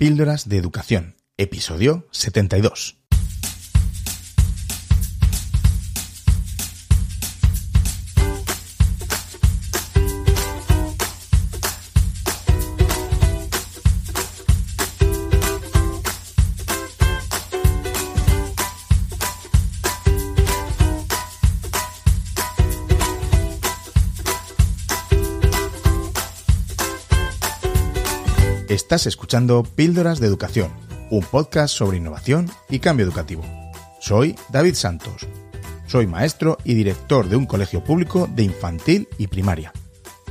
Píldoras de Educación, episodio 72. Estás escuchando Píldoras de Educación, un podcast sobre innovación y cambio educativo. Soy David Santos. Soy maestro y director de un colegio público de infantil y primaria.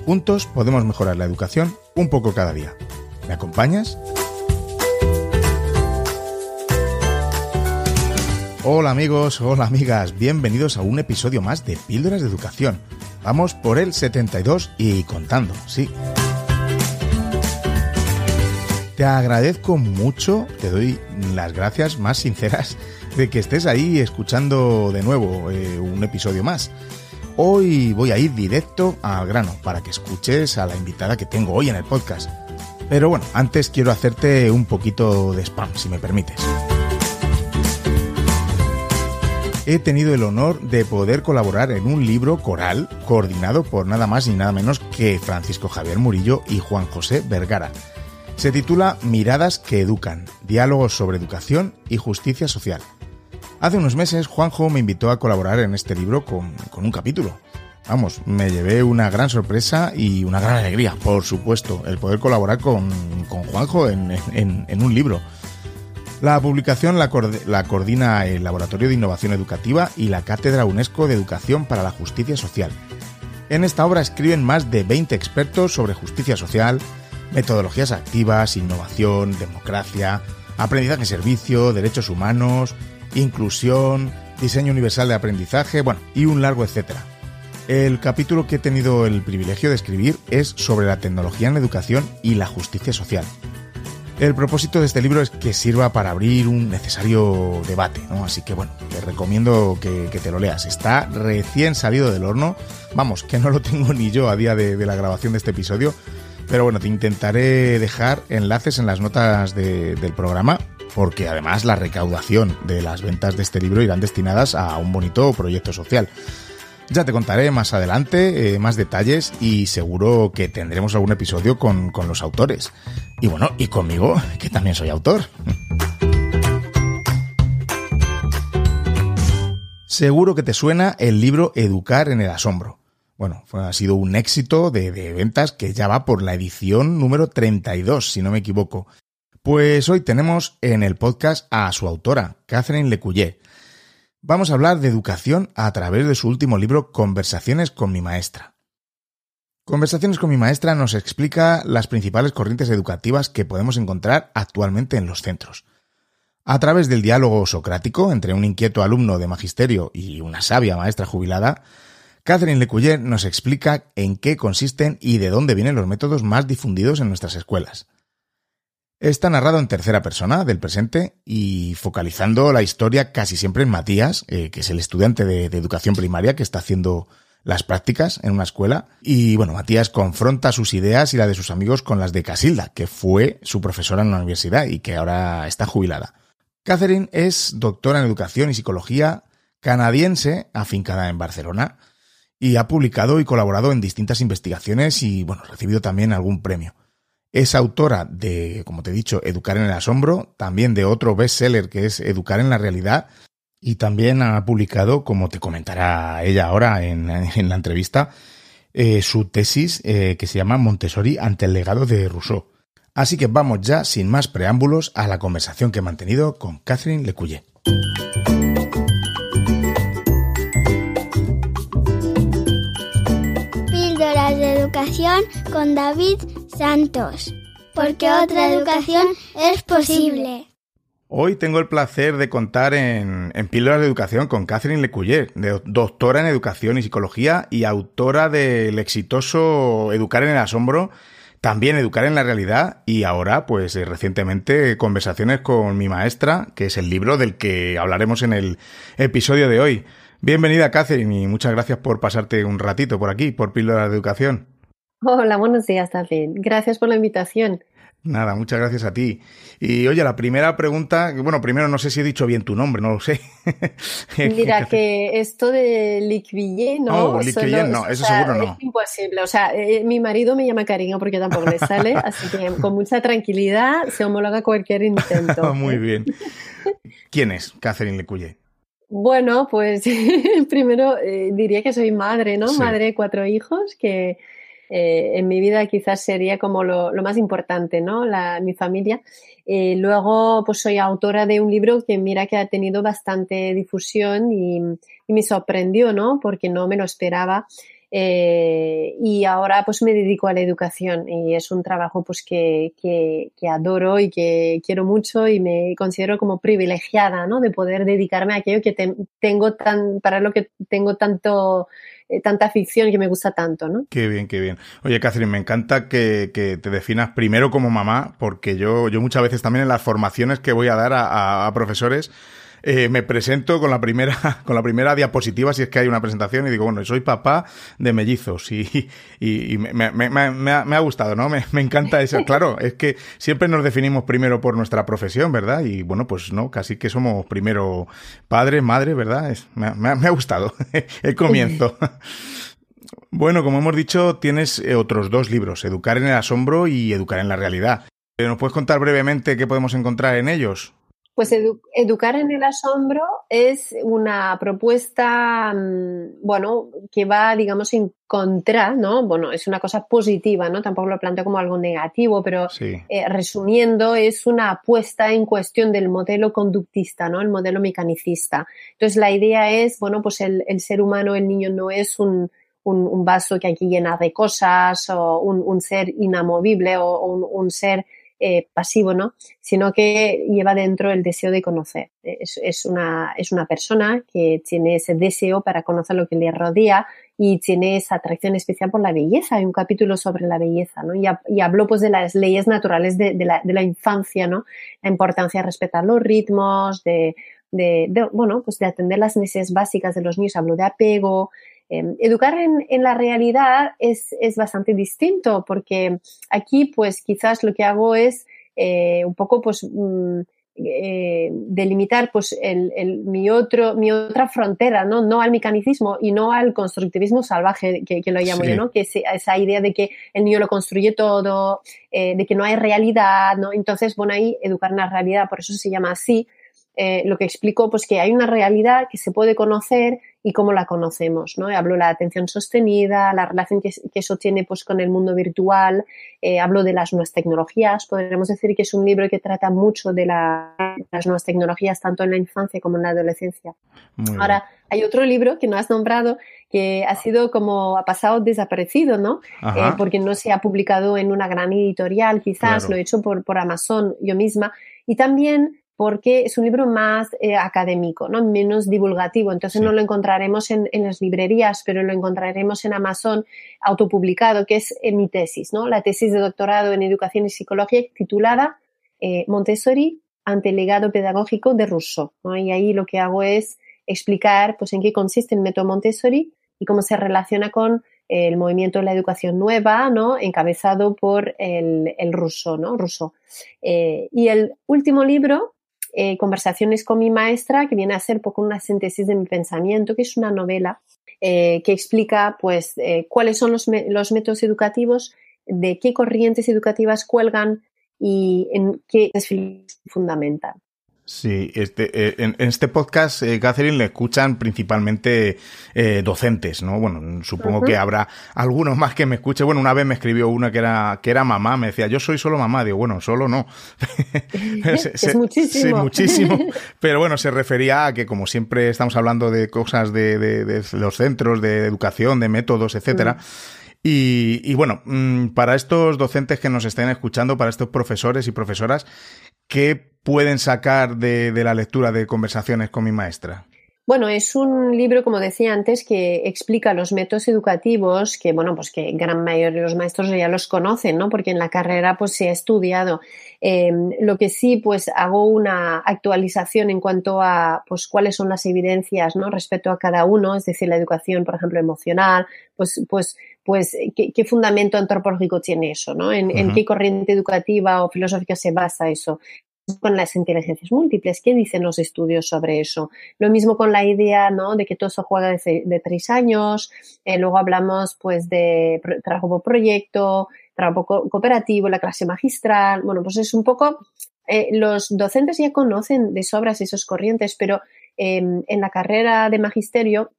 Juntos podemos mejorar la educación un poco cada día. ¿Me acompañas? Hola amigos, hola amigas, bienvenidos a un episodio más de Píldoras de Educación. Vamos por el 72 y contando, sí. Te agradezco mucho, te doy las gracias más sinceras de que estés ahí escuchando de nuevo eh, un episodio más. Hoy voy a ir directo al grano para que escuches a la invitada que tengo hoy en el podcast. Pero bueno, antes quiero hacerte un poquito de spam, si me permites. He tenido el honor de poder colaborar en un libro coral coordinado por nada más y nada menos que Francisco Javier Murillo y Juan José Vergara se titula Miradas que Educan, diálogos sobre educación y justicia social. Hace unos meses Juanjo me invitó a colaborar en este libro con, un capítulo. Vamos, me llevé una gran sorpresa y una gran alegría, por supuesto, el poder colaborar con, Juanjo en, un libro. La publicación la, la, coordina el Laboratorio de Innovación Educativa y la Cátedra UNESCO de Educación para la Justicia Social. En esta obra escriben más de 20 expertos sobre justicia social, metodologías activas, innovación, democracia, aprendizaje servicio, derechos humanos, inclusión, diseño universal de aprendizaje, bueno, y un largo etcétera. El capítulo que he tenido el privilegio de escribir es sobre la tecnología en la educación y la justicia social. El propósito de este libro es que sirva para abrir un necesario debate, ¿no? Así que bueno, te recomiendo que, te lo leas. Está recién salido del horno, vamos, que no lo tengo ni yo a día de la grabación de este episodio, pero bueno, te intentaré dejar enlaces en las notas del programa porque además la recaudación de las ventas de este libro irán destinadas a un bonito proyecto social. Ya te contaré más adelante eh, más detalles y seguro que tendremos algún episodio con, con los autores. Y bueno, y conmigo, que también soy autor. Seguro que te suena el libro Educar en el Asombro bueno, ha sido un éxito de, ventas que ya va por la edición número 32, si no me equivoco. Pues hoy tenemos en el podcast a su autora, Catherine Lecouillet. Vamos a hablar de educación a través de su último libro Conversaciones con mi maestra. Conversaciones con mi maestra nos explica las principales corrientes educativas que podemos encontrar actualmente en los centros. A través del diálogo socrático entre un inquieto alumno de magisterio y una sabia maestra jubilada, Catherine Lecouillet nos explica en qué consisten y de dónde vienen los métodos más difundidos en nuestras escuelas. Está narrado en tercera persona del presente y focalizando la historia casi siempre en Matías, eh, que es el estudiante de, educación primaria que está haciendo las prácticas en una escuela. Y bueno, Matías confronta sus ideas y la de sus amigos con las de Casilda, que fue su profesora en la universidad y que ahora está jubilada. Catherine es doctora en educación y psicología canadiense afincada en Barcelona y ha publicado y colaborado en distintas investigaciones y, bueno, recibido también algún premio. Es autora de, como te he dicho, Educar en el Asombro, también de otro bestseller que es Educar en la Realidad, y también ha publicado, como te comentará ella ahora en, la entrevista, eh, su tesis eh, que se llama Montessori ante el legado de Rousseau. Así que vamos ya, sin más preámbulos, a la conversación que he mantenido con Catherine Lecouillet. Con David Santos, porque otra educación es posible. Hoy tengo el placer de contar en, Píldoras de Educación con Catherine Lecouillet, doctora en Educación y Psicología y autora del exitoso Educar en el Asombro, también Educar en la Realidad y ahora, pues eh, recientemente, Conversaciones con mi maestra, que es el libro del que hablaremos en el episodio de hoy. Bienvenida, Catherine, y muchas gracias por pasarte un ratito por aquí, por Píldoras de Educación. Hola, buenos días, David. Gracias por la invitación. Nada, muchas gracias a ti. Y oye, la primera pregunta, bueno, primero no sé si he dicho bien tu nombre, no lo sé. Mira, que esto de Liquillé, ¿no? Oh, no, eso seguro no. Es imposible. O sea, eh, mi marido me llama cariño porque tampoco le sale, así que con mucha tranquilidad se homologa cualquier intento. Muy bien. ¿Quién es Catherine Lecuyer? Bueno, pues primero eh, diría que soy madre, ¿no? Madre de cuatro hijos que eh, en mi vida quizás sería como lo, más importante, ¿no? La, mi familia. Eh, luego, pues soy autora de un libro que mira que ha tenido bastante difusión y, me sorprendió, ¿no? Porque no me lo esperaba. Eh, y ahora pues me dedico a la educación y es un trabajo pues que, que, adoro y que quiero mucho y me considero como privilegiada, ¿no? De poder dedicarme a aquello que tengo tan, para lo que tengo tanto eh, tanta ficción que me gusta tanto, ¿no? Qué bien, qué bien. Oye, Catherine, me encanta que, te definas primero como mamá, porque yo, yo muchas veces también en las formaciones que voy a dar a profesores, eh, me presento con la primera con la primera diapositiva si es que hay una presentación y digo bueno soy papá de mellizos y, y, me, me, me, ha, gustado no me, encanta eso. Claro es que siempre nos definimos primero por nuestra profesión verdad y bueno pues no casi que somos primero padre madre verdad es, me, ha gustado el comienzo. Bueno, como hemos dicho, tienes eh, otros dos libros, Educar en el asombro y Educar en la realidad. ¿Nos puedes contar brevemente qué podemos encontrar en ellos? Pues educar en el asombro es una propuesta, mm, bueno, que va, digamos, en contra, ¿no? Bueno, es una cosa positiva, ¿no? Tampoco lo planteo como algo negativo, pero eh, resumiendo, es una apuesta en cuestión del modelo conductista, ¿no? El modelo mecanicista. Entonces, la idea es, bueno, pues el, ser humano, el niño no es un, vaso que aquí llena de cosas o un, ser inamovible o, un ser eh, pasivo, ¿no? Sino que lleva dentro el deseo de conocer. Es, una, es una persona que tiene ese deseo para conocer lo que le rodea y tiene esa atracción especial por la belleza. Hay un capítulo sobre la belleza, ¿no? Y, y habló pues de las leyes naturales de, la, de, infancia, ¿no? La importancia de respetar los ritmos, de, de, bueno, pues de atender las necesidades básicas de los niños. Habló de apego, Em, educar en, la realidad es, bastante distinto porque aquí pues quizás lo que hago es eh, un poco pues mm, eh, delimitar pues el, mi, otro, mi otra frontera, ¿no? no al mecanicismo y no al constructivismo salvaje que, lo llamo yo, ¿no? que es esa idea de que el niño lo construye todo, eh, de que no hay realidad, ¿no? entonces bueno ahí educar en la realidad, por eso se llama así, lo que explico, pues que hay una realidad que se puede conocer y cómo la conocemos. ¿no? Hablo de la atención sostenida, la relación que, eso tiene pues, con el mundo virtual, eh, hablo de las nuevas tecnologías. Podríamos decir que es un libro que trata mucho de las nuevas tecnologías, tanto en la infancia como en la adolescencia. Ahora, hay otro libro que no has nombrado que ha sido como, ha pasado desaparecido, ¿no? Eh, porque no se ha publicado en una gran editorial, quizás lo he hecho por, por Amazon yo misma. Y también porque es un libro más eh, académico, ¿no? menos divulgativo. Entonces no lo encontraremos en, las librerías, pero lo encontraremos en Amazon autopublicado, que es mi tesis, ¿no? la tesis de doctorado en educación y psicología titulada eh, Montessori ante el legado pedagógico de Rousseau. Y ahí lo que hago es explicar pues, en qué consiste el método Montessori y cómo se relaciona con el movimiento de la educación nueva, ¿no? encabezado por el, el ruso, ¿no? Ruso. Eh, y el último libro eh, conversaciones con mi maestra, que viene a ser poco una síntesis de mi pensamiento, que es una novela eh, que explica pues eh, cuáles son los, los, métodos educativos, de qué corrientes educativas cuelgan y en qué es fundamental. Sí, este, eh, en, este podcast, eh, Catherine, le escuchan principalmente eh, docentes, ¿no? Bueno, supongo que habrá algunos más que me escuchen. Bueno, una vez me escribió una que era, que era mamá, me decía, yo soy solo mamá. Digo, bueno, solo no. es muchísimo. Sí, muchísimo. Pero bueno, se refería a que como siempre estamos hablando de cosas de, de, los centros, de educación, de métodos, etcétera. Mm. Y, y, bueno, mm, para estos docentes que nos estén escuchando, para estos profesores y profesoras, ¿qué pueden sacar de, la lectura de conversaciones con mi maestra? Bueno, es un libro, como decía antes, que explica los métodos educativos que, bueno, pues que gran mayoría de los maestros ya los conocen, ¿no? Porque en la carrera pues se ha estudiado. Em, lo que sí, pues hago una actualización en cuanto a, pues, cuáles son las evidencias, ¿no? Respecto a cada uno, es decir, la educación, por ejemplo, emocional, pues, pues, pues, ¿qué, fundamento antropológico tiene eso, ¿no? ¿En, qué corriente educativa o filosófica se basa eso? Con las inteligencias múltiples. ¿Qué dicen los estudios sobre eso? Lo mismo con la idea ¿no? de que todo eso juega de, tres años. Eh, luego hablamos pues de trabajo por proyecto, trabajo cooperativo, la clase magistral. Bueno, pues es un poco... Eh, los docentes ya conocen de sobras esos corrientes, pero em, en la carrera de magisterio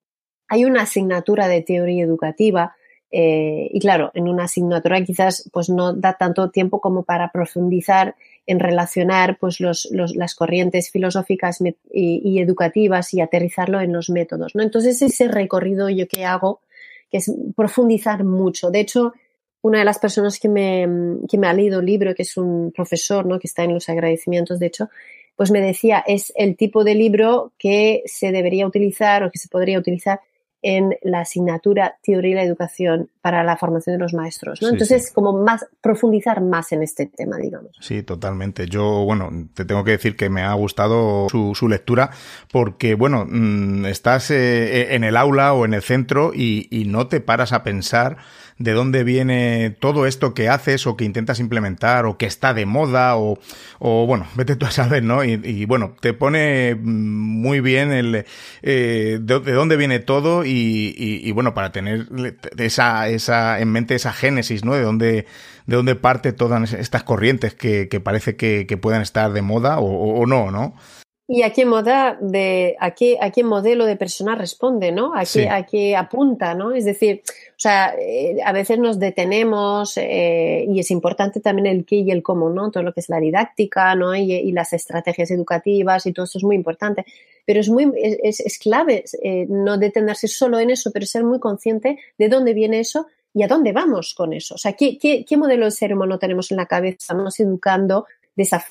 hay una asignatura de teoría educativa eh, y claro, en una asignatura quizás pues no da tanto tiempo como para profundizar en relacionar pues los, las corrientes filosóficas y, educativas y aterrizarlo en los métodos. ¿no? Entonces ese recorrido yo que hago, que es profundizar mucho. De hecho, una de las personas que me, que me ha leído el libro, que es un profesor, ¿no? que está en los agradecimientos, de hecho, pues me decía, es el tipo de libro que se debería utilizar o que se podría utilizar en la asignatura Teoría de la Educación para la formación de los maestros. ¿no? Entonces, como más profundizar más en este tema, digamos. Sí, totalmente. Yo, bueno, te tengo que decir que me ha gustado su, su lectura porque, bueno, mm, estás eh, en el aula o en el centro y, y no te paras a pensar de dónde viene todo esto que haces o que intentas implementar o que está de moda o, o bueno, vete tú a saber, ¿no? Y, bueno, te pone muy bien el eh, de, dónde viene todo y, y, bueno, para tener esa, esa en mente esa génesis, ¿no? De dónde, de dónde parte todas estas corrientes que, que parece que, que puedan estar de moda o, o no, ¿no? Y a qué moda de, a qué, a qué modelo de persona responde, ¿no? A qué, a qué apunta, ¿no? Es decir, sea, eh, a veces nos detenemos eh, y es importante también el qué y el cómo, ¿no? Todo lo que es la didáctica, ¿no? Y, y las estrategias educativas y todo eso es muy importante. Pero es muy, es, es clave eh, no detenerse solo en eso, pero ser muy consciente de dónde viene eso y a dónde vamos con eso. O sea, ¿qué, qué, qué modelo de ser humano tenemos en la cabeza? Estamos educando de esa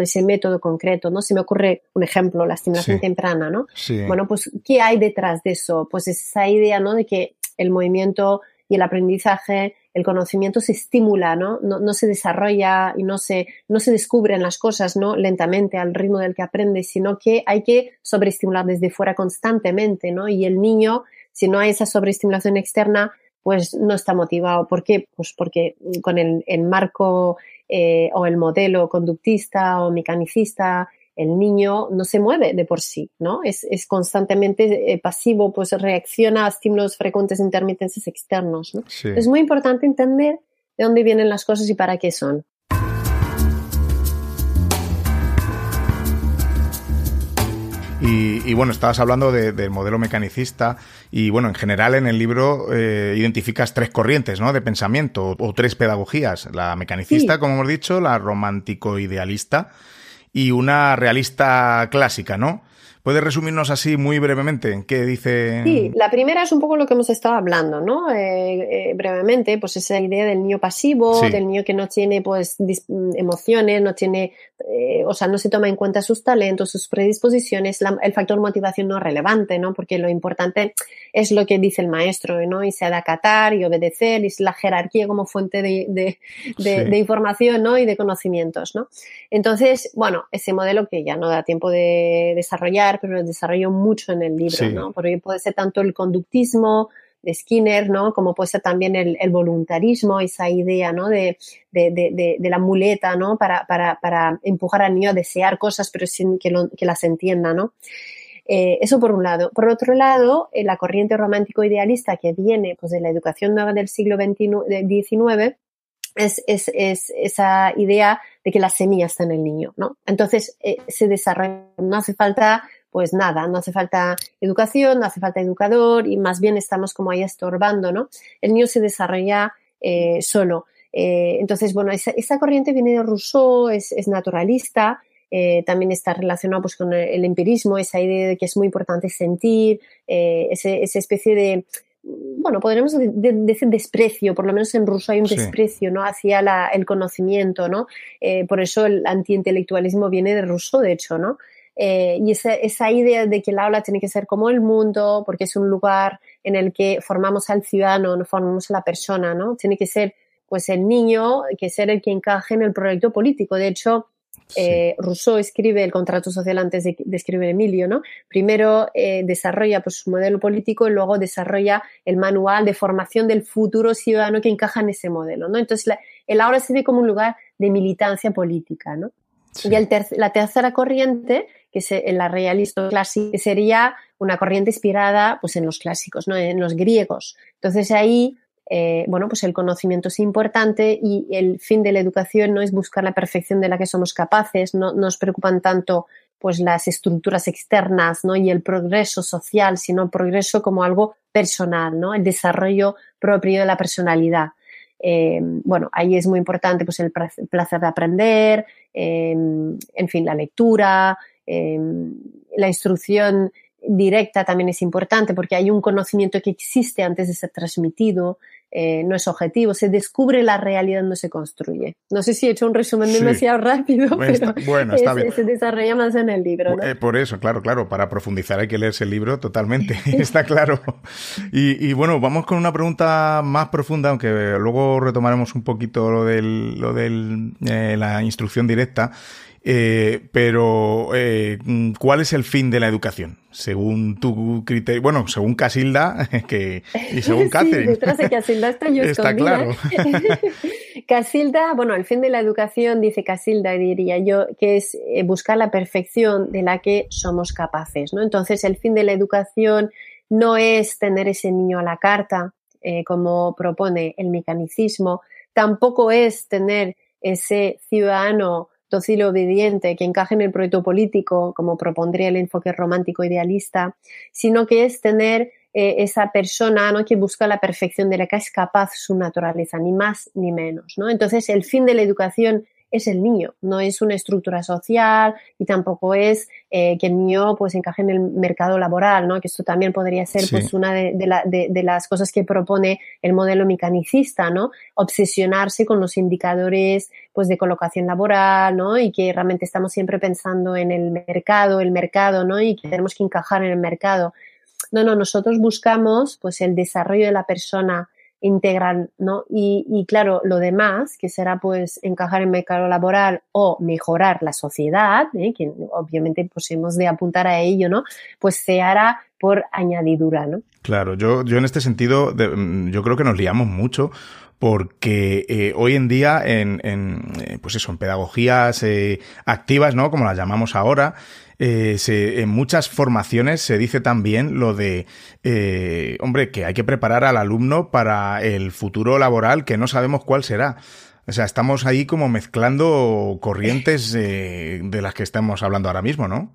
ese método concreto, ¿no? Se me ocurre un ejemplo, la estimulación temprana, ¿no? Bueno, pues, ¿qué hay detrás de eso? Pues esa idea, ¿no? De que el movimiento y el aprendizaje, el conocimiento se estimula, ¿no? No, se desarrolla y no se, no se descubren las cosas, ¿no? Lentamente al ritmo del que aprendes, sino que hay que sobreestimular desde fuera constantemente, ¿no? Y el niño, si no hay esa sobreestimulación externa, pues no está motivado. ¿Por qué? Pues porque con el, el marco eh, o el modelo conductista o mecanicista, el niño no se mueve de por sí, ¿no? Es, es constantemente eh, pasivo, pues reacciona a estímulos frecuentes intermitentes externos, ¿no? Es muy importante entender de dónde vienen las cosas y para qué son. Y, bueno, estabas hablando del modelo mecanicista y bueno, en general en el libro eh, identificas tres corrientes ¿no? de pensamiento o, tres pedagogías. La mecanicista, como hemos dicho, la romántico-idealista y una realista clásica, ¿no? ¿Puedes resumirnos así muy brevemente qué dice? Sí, la primera es un poco lo que hemos estado hablando, ¿no? Eh, eh, brevemente, pues esa idea del niño pasivo, del niño que no tiene pues emociones, no tiene, eh, o sea, no se toma en cuenta sus talentos, sus predisposiciones, el factor motivación no es relevante, ¿no? Porque lo importante es lo que dice el maestro, ¿no? Y se ha de acatar y obedecer, y es la jerarquía como fuente de, de información, ¿no? Y de conocimientos, ¿no? Entonces, bueno, ese modelo que ya no da tiempo de desarrollar, pero lo desarrollo mucho en el libro, ¿no? Porque puede ser tanto el conductismo de Skinner, ¿no? Como puede ser también el, voluntarismo, esa idea, ¿no? De, de, la muleta, ¿no? Para, para, para, empujar al niño a desear cosas, pero sin que, que las entienda, ¿no? Eh, eso por un lado. Por otro lado, eh, la corriente romántico idealista que viene pues, de la educación nueva del siglo XIX es, es, es, esa idea de que la semilla está en el niño, ¿no? Entonces, eh, se desarrolla, no hace falta pues nada, no hace falta educación, no hace falta educador y más bien estamos como ahí estorbando, ¿no? El niño se desarrolla eh, solo. Eh, entonces, bueno, esa, corriente viene de Rousseau, es, naturalista, eh, también está relacionado pues, con el, empirismo, esa idea de que es muy importante sentir, esa especie de, bueno, podríamos decir desprecio, por lo menos en ruso hay un desprecio, ¿no? Hacia el conocimiento, ¿no? por eso el antiintelectualismo viene de Rousseau, de hecho, ¿no? Eh, y esa, esa, idea de que el aula tiene que ser como el mundo, porque es un lugar en el que formamos al ciudadano, no formamos a la persona, ¿no? Tiene que ser, pues, el niño, que ser el que encaje en el proyecto político. De hecho, eh, Rousseau escribe el contrato social antes de, escribir Emilio, ¿no? Primero eh, desarrolla pues, su modelo político y luego desarrolla el manual de formación del futuro ciudadano que encaja en ese modelo, ¿no? Entonces, el aula se ve como un lugar de militancia política, ¿no? Y la tercera corriente, que es la realista clásica, sería una corriente inspirada pues, en los clásicos, ¿no? en los griegos. Entonces ahí, eh, bueno, pues el conocimiento es importante y el fin de la educación no es buscar la perfección de la que somos capaces, no, nos preocupan tanto pues las estructuras externas ¿no? y el progreso social, sino el progreso como algo personal, ¿no? el desarrollo propio de la personalidad. Eh, bueno, ahí es muy importante pues, el placer de aprender, eh, en fin, la lectura, eh, la instrucción directa también es importante porque hay un conocimiento que existe antes de ser transmitido, eh, no es objetivo, se descubre la realidad, no se construye. No sé si he hecho un resumen demasiado rápido, pero bueno, está bien. se desarrolla más en el libro. Eh, por eso, claro, claro, para profundizar hay que leerse el libro totalmente, está claro. Y, bueno, vamos con una pregunta más profunda, aunque luego retomaremos un poquito lo de lo del, eh, la instrucción directa. Eh, pero, eh, ¿cuál es el fin de la educación? Según tu criterio, bueno, según Casilda que, y según Catherine. Sí, detrás de Casilda está claro. Casilda, bueno, el fin de la educación, dice Casilda, diría yo, que es eh, buscar la perfección de la que somos capaces, ¿no? Entonces, el fin de la educación no es tener ese niño a la carta, como propone el mecanicismo, tampoco es tener ese ciudadano docil obediente que encaje en el proyecto político, como propondría el enfoque romántico idealista, sino que es tener eh, esa persona ¿no? que busca la perfección de la que es capaz su naturaleza, ni más ni menos. ¿no? Entonces, el fin de la educación es el niño, no es una estructura social y tampoco es eh, que el niño pues encaje en el mercado laboral, ¿no? Que esto también podría ser pues una de, de, las cosas que propone el modelo mecanicista, ¿no? Obsesionarse con los indicadores pues de colocación laboral, ¿no? Y que realmente estamos siempre pensando en el mercado, el mercado, ¿no? Y que tenemos que encajar en el mercado. No, no, nosotros buscamos pues el desarrollo de la persona, integral, ¿no? Y, claro, lo demás, que será pues encajar en el mercado laboral o mejorar la sociedad, ¿eh? que obviamente pues hemos de apuntar a ello, ¿no? Pues se hará por añadidura, ¿no? Claro, yo, yo en este sentido, mm, yo creo que nos liamos mucho porque eh, hoy en día en, en, eh, pues en pedagogías activas, ¿no? Como las llamamos ahora, eh, en muchas formaciones se dice también lo de, eh, hombre, que hay que preparar al alumno para el futuro laboral que no sabemos cuál será. O sea, estamos ahí como mezclando corrientes eh, de las que estamos hablando ahora mismo, ¿no?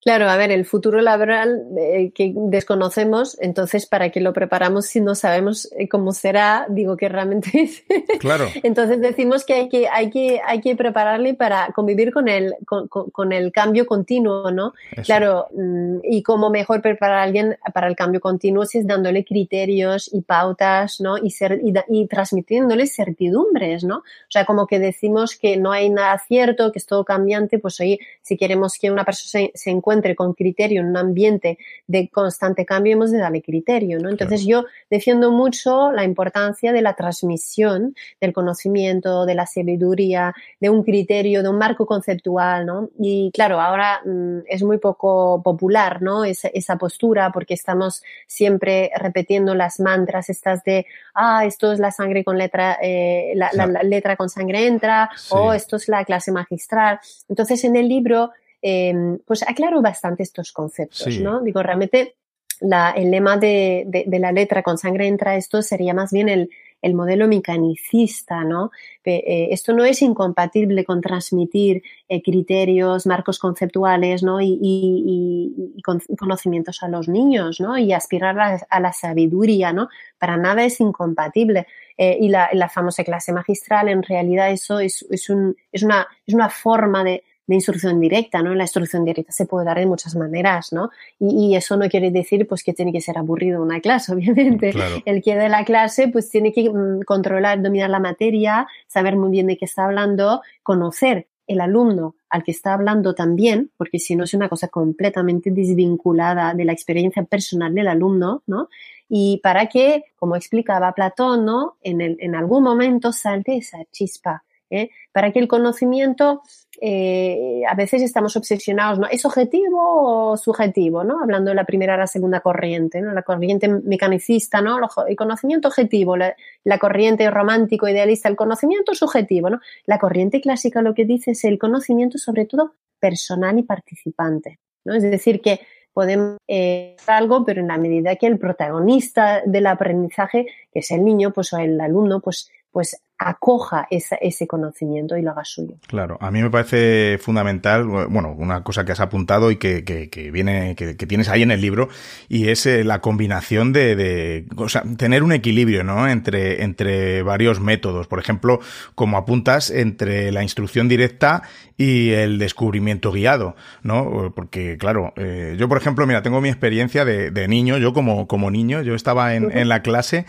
Claro, a ver, el futuro laboral eh, que desconocemos, entonces, ¿para qué lo preparamos si no sabemos eh, cómo será? Digo que realmente es. Claro. entonces decimos que hay que, hay que, hay que prepararle para convivir con el, con, el cambio continuo, ¿no? Claro, mm, y cómo mejor preparar a alguien para el cambio continuo si es dándole criterios y pautas, ¿no? Y, ser, y, y transmitiéndole certidumbres, ¿no? O sea, como que decimos que no hay nada cierto, que es todo cambiante, pues oye, si queremos que una persona se, se encuentre encuentre con criterio en un ambiente de constante cambio, hemos de darle criterio, ¿no? Entonces yo defiendo mucho la importancia de la transmisión del conocimiento, de la sabiduría, de un criterio, de un marco conceptual, ¿no? Y claro, ahora mm, es muy poco popular, ¿no? Esa, esa postura porque estamos siempre repitiendo las mantras estas de, ah, esto es la sangre con letra, eh, la, letra con sangre entra, o esto es la clase magistral. Entonces en el libro Em, pues aclaro bastante estos conceptos, ¿no? Digo, realmente el lema de, la letra con sangre entra esto sería más bien el, modelo mecanicista, ¿no? Eh, esto no es incompatible con transmitir eh, criterios, marcos conceptuales, ¿no? Y, conocimientos a los niños, ¿no? Y aspirar a, la sabiduría, ¿no? Para nada es incompatible. Eh, y la, famosa clase magistral, en realidad eso es, es, un, es, una, es una forma de, de instrucción directa, ¿no? La instrucción directa se puede dar de muchas maneras, ¿no? Y, eso no quiere decir pues que tiene que ser aburrido una clase, obviamente. El que de la clase pues tiene que mm, controlar, dominar la materia, saber muy bien de qué está hablando, conocer el alumno al que está hablando también, porque si no es una cosa completamente desvinculada de la experiencia personal del alumno, ¿no? Y para que, como explicaba Platón, ¿no? En, el, en algún momento salte esa chispa, ¿eh? Para que el conocimiento, eh, a veces estamos obsesionados, ¿no? ¿Es objetivo o subjetivo, ¿no? Hablando de la primera a la segunda corriente, ¿no? La corriente mecanicista, ¿no? El conocimiento objetivo, la, corriente romántico idealista, el conocimiento subjetivo, ¿no? La corriente clásica lo que dice es el conocimiento sobre todo personal y participante, ¿no? Es decir, que podemos eh, algo, pero en la medida que el protagonista del aprendizaje, que es el niño, pues o el alumno, pues pues acoja ese conocimiento y lo haga suyo. Claro, a mí me parece fundamental, bueno, una cosa que has apuntado y que, que, viene, que, tienes ahí en el libro, y es eh, la combinación de, de, o sea, tener un equilibrio, ¿no? Entre, entre varios métodos. Por ejemplo, como apuntas, entre la instrucción directa y el descubrimiento guiado, ¿no? Porque, claro, eh, yo, por ejemplo, mira, tengo mi experiencia de, de niño, yo como, como niño, yo estaba en, en la clase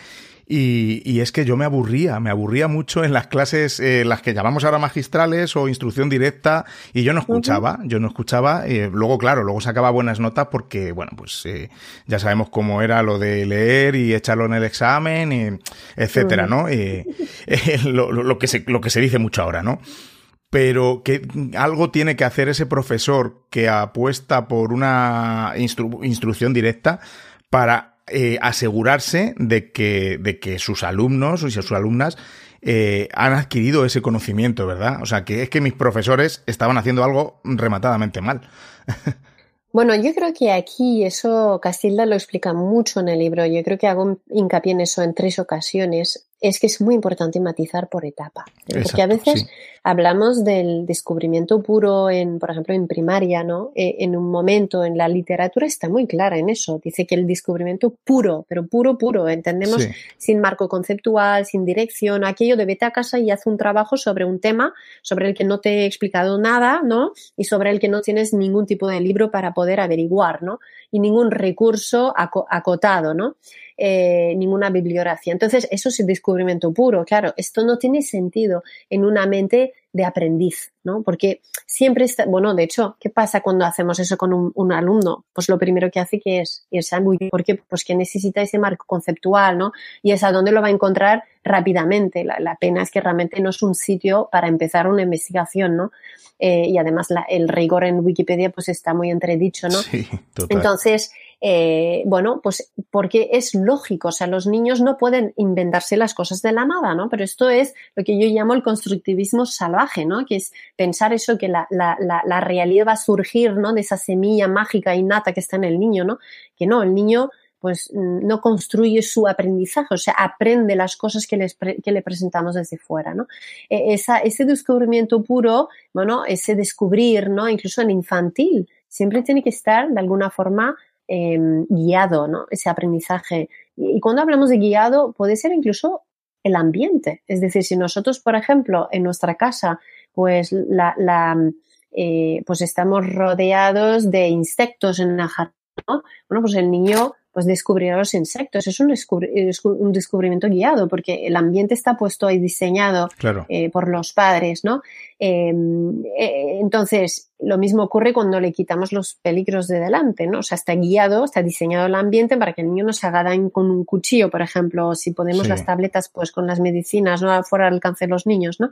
y, es que yo me aburría, me aburría mucho en las clases, eh, las que llamamos ahora magistrales o instrucción directa, y yo no escuchaba, yo no escuchaba. Eh, luego, claro, luego sacaba buenas notas porque, bueno, pues eh, ya sabemos cómo era lo de leer y echarlo en el examen, y etcétera, ¿no? Lo, lo, que se, lo que se dice mucho ahora, ¿no? pero que algo tiene que hacer ese profesor que apuesta por una instrucción directa para eh, asegurarse de que, de que sus alumnos o sus alumnas eh, han adquirido ese conocimiento, ¿verdad? O sea, que es que mis profesores estaban haciendo algo rematadamente mal. Bueno, yo creo que aquí eso Castilda lo explica mucho en el libro. Yo creo que hago hincapié en eso en tres ocasiones es que es muy importante matizar por etapa. Porque a veces hablamos del descubrimiento puro en, por ejemplo, en primaria, ¿no? E, en un momento, en la literatura está muy clara en eso. Dice que el descubrimiento puro, pero puro, puro, entendemos sin marco conceptual, sin dirección, aquello de vete a casa y haz un trabajo sobre un tema sobre el que no te he explicado nada, ¿no? Y sobre el que no tienes ningún tipo de libro para poder averiguar, ¿no? Y ningún recurso acotado, ¿no? Eh, ninguna bibliografía. Entonces, eso es el descubrimiento puro. Claro, esto no tiene sentido en una mente de aprendiz, ¿no? Porque siempre está, bueno, de hecho, ¿qué pasa cuando hacemos eso con un, alumno? Pues lo primero que hace que es irse al ¿Por qué? Pues que necesita ese marco conceptual, ¿no? Y es a dónde lo va a encontrar rápidamente. La, pena es que realmente no es un sitio para empezar una investigación, ¿no? Eh, y además el rigor en Wikipedia pues está muy entredicho, ¿no? Sí, total. Entonces, eh, bueno, pues porque es lógico, o sea, los niños no pueden inventarse las cosas de la nada, ¿no? Pero esto es lo que yo llamo el constructivismo salvaje, ¿no? Que es pensar eso, que la, la, la, realidad va a surgir, ¿no? De esa semilla mágica innata que está en el niño, ¿no? Que no, el niño pues no construye su aprendizaje, o sea, aprende las cosas que, que le presentamos desde fuera, ¿no? E, esa, ese descubrimiento puro, bueno, ese descubrir, ¿no? Incluso en infantil, siempre tiene que estar de alguna forma Em, guiado, ¿no? Ese aprendizaje. Y, cuando hablamos de guiado, puede ser incluso el ambiente. Es decir, si nosotros, por ejemplo, en nuestra casa, pues la, eh, pues estamos rodeados de insectos en la jardín, ¿no? Bueno, pues el niño pues descubrir los insectos. Es un, un, descubrimiento guiado porque el ambiente está puesto y diseñado eh, por los padres, ¿no? Em, eh, entonces, lo mismo ocurre cuando le quitamos los peligros de delante, ¿no? O sea, está guiado, está diseñado el ambiente para que el niño no se haga daño con un cuchillo, por ejemplo, o si ponemos las tabletas, pues con las medicinas, ¿no? Fuera del alcance de los niños, ¿no?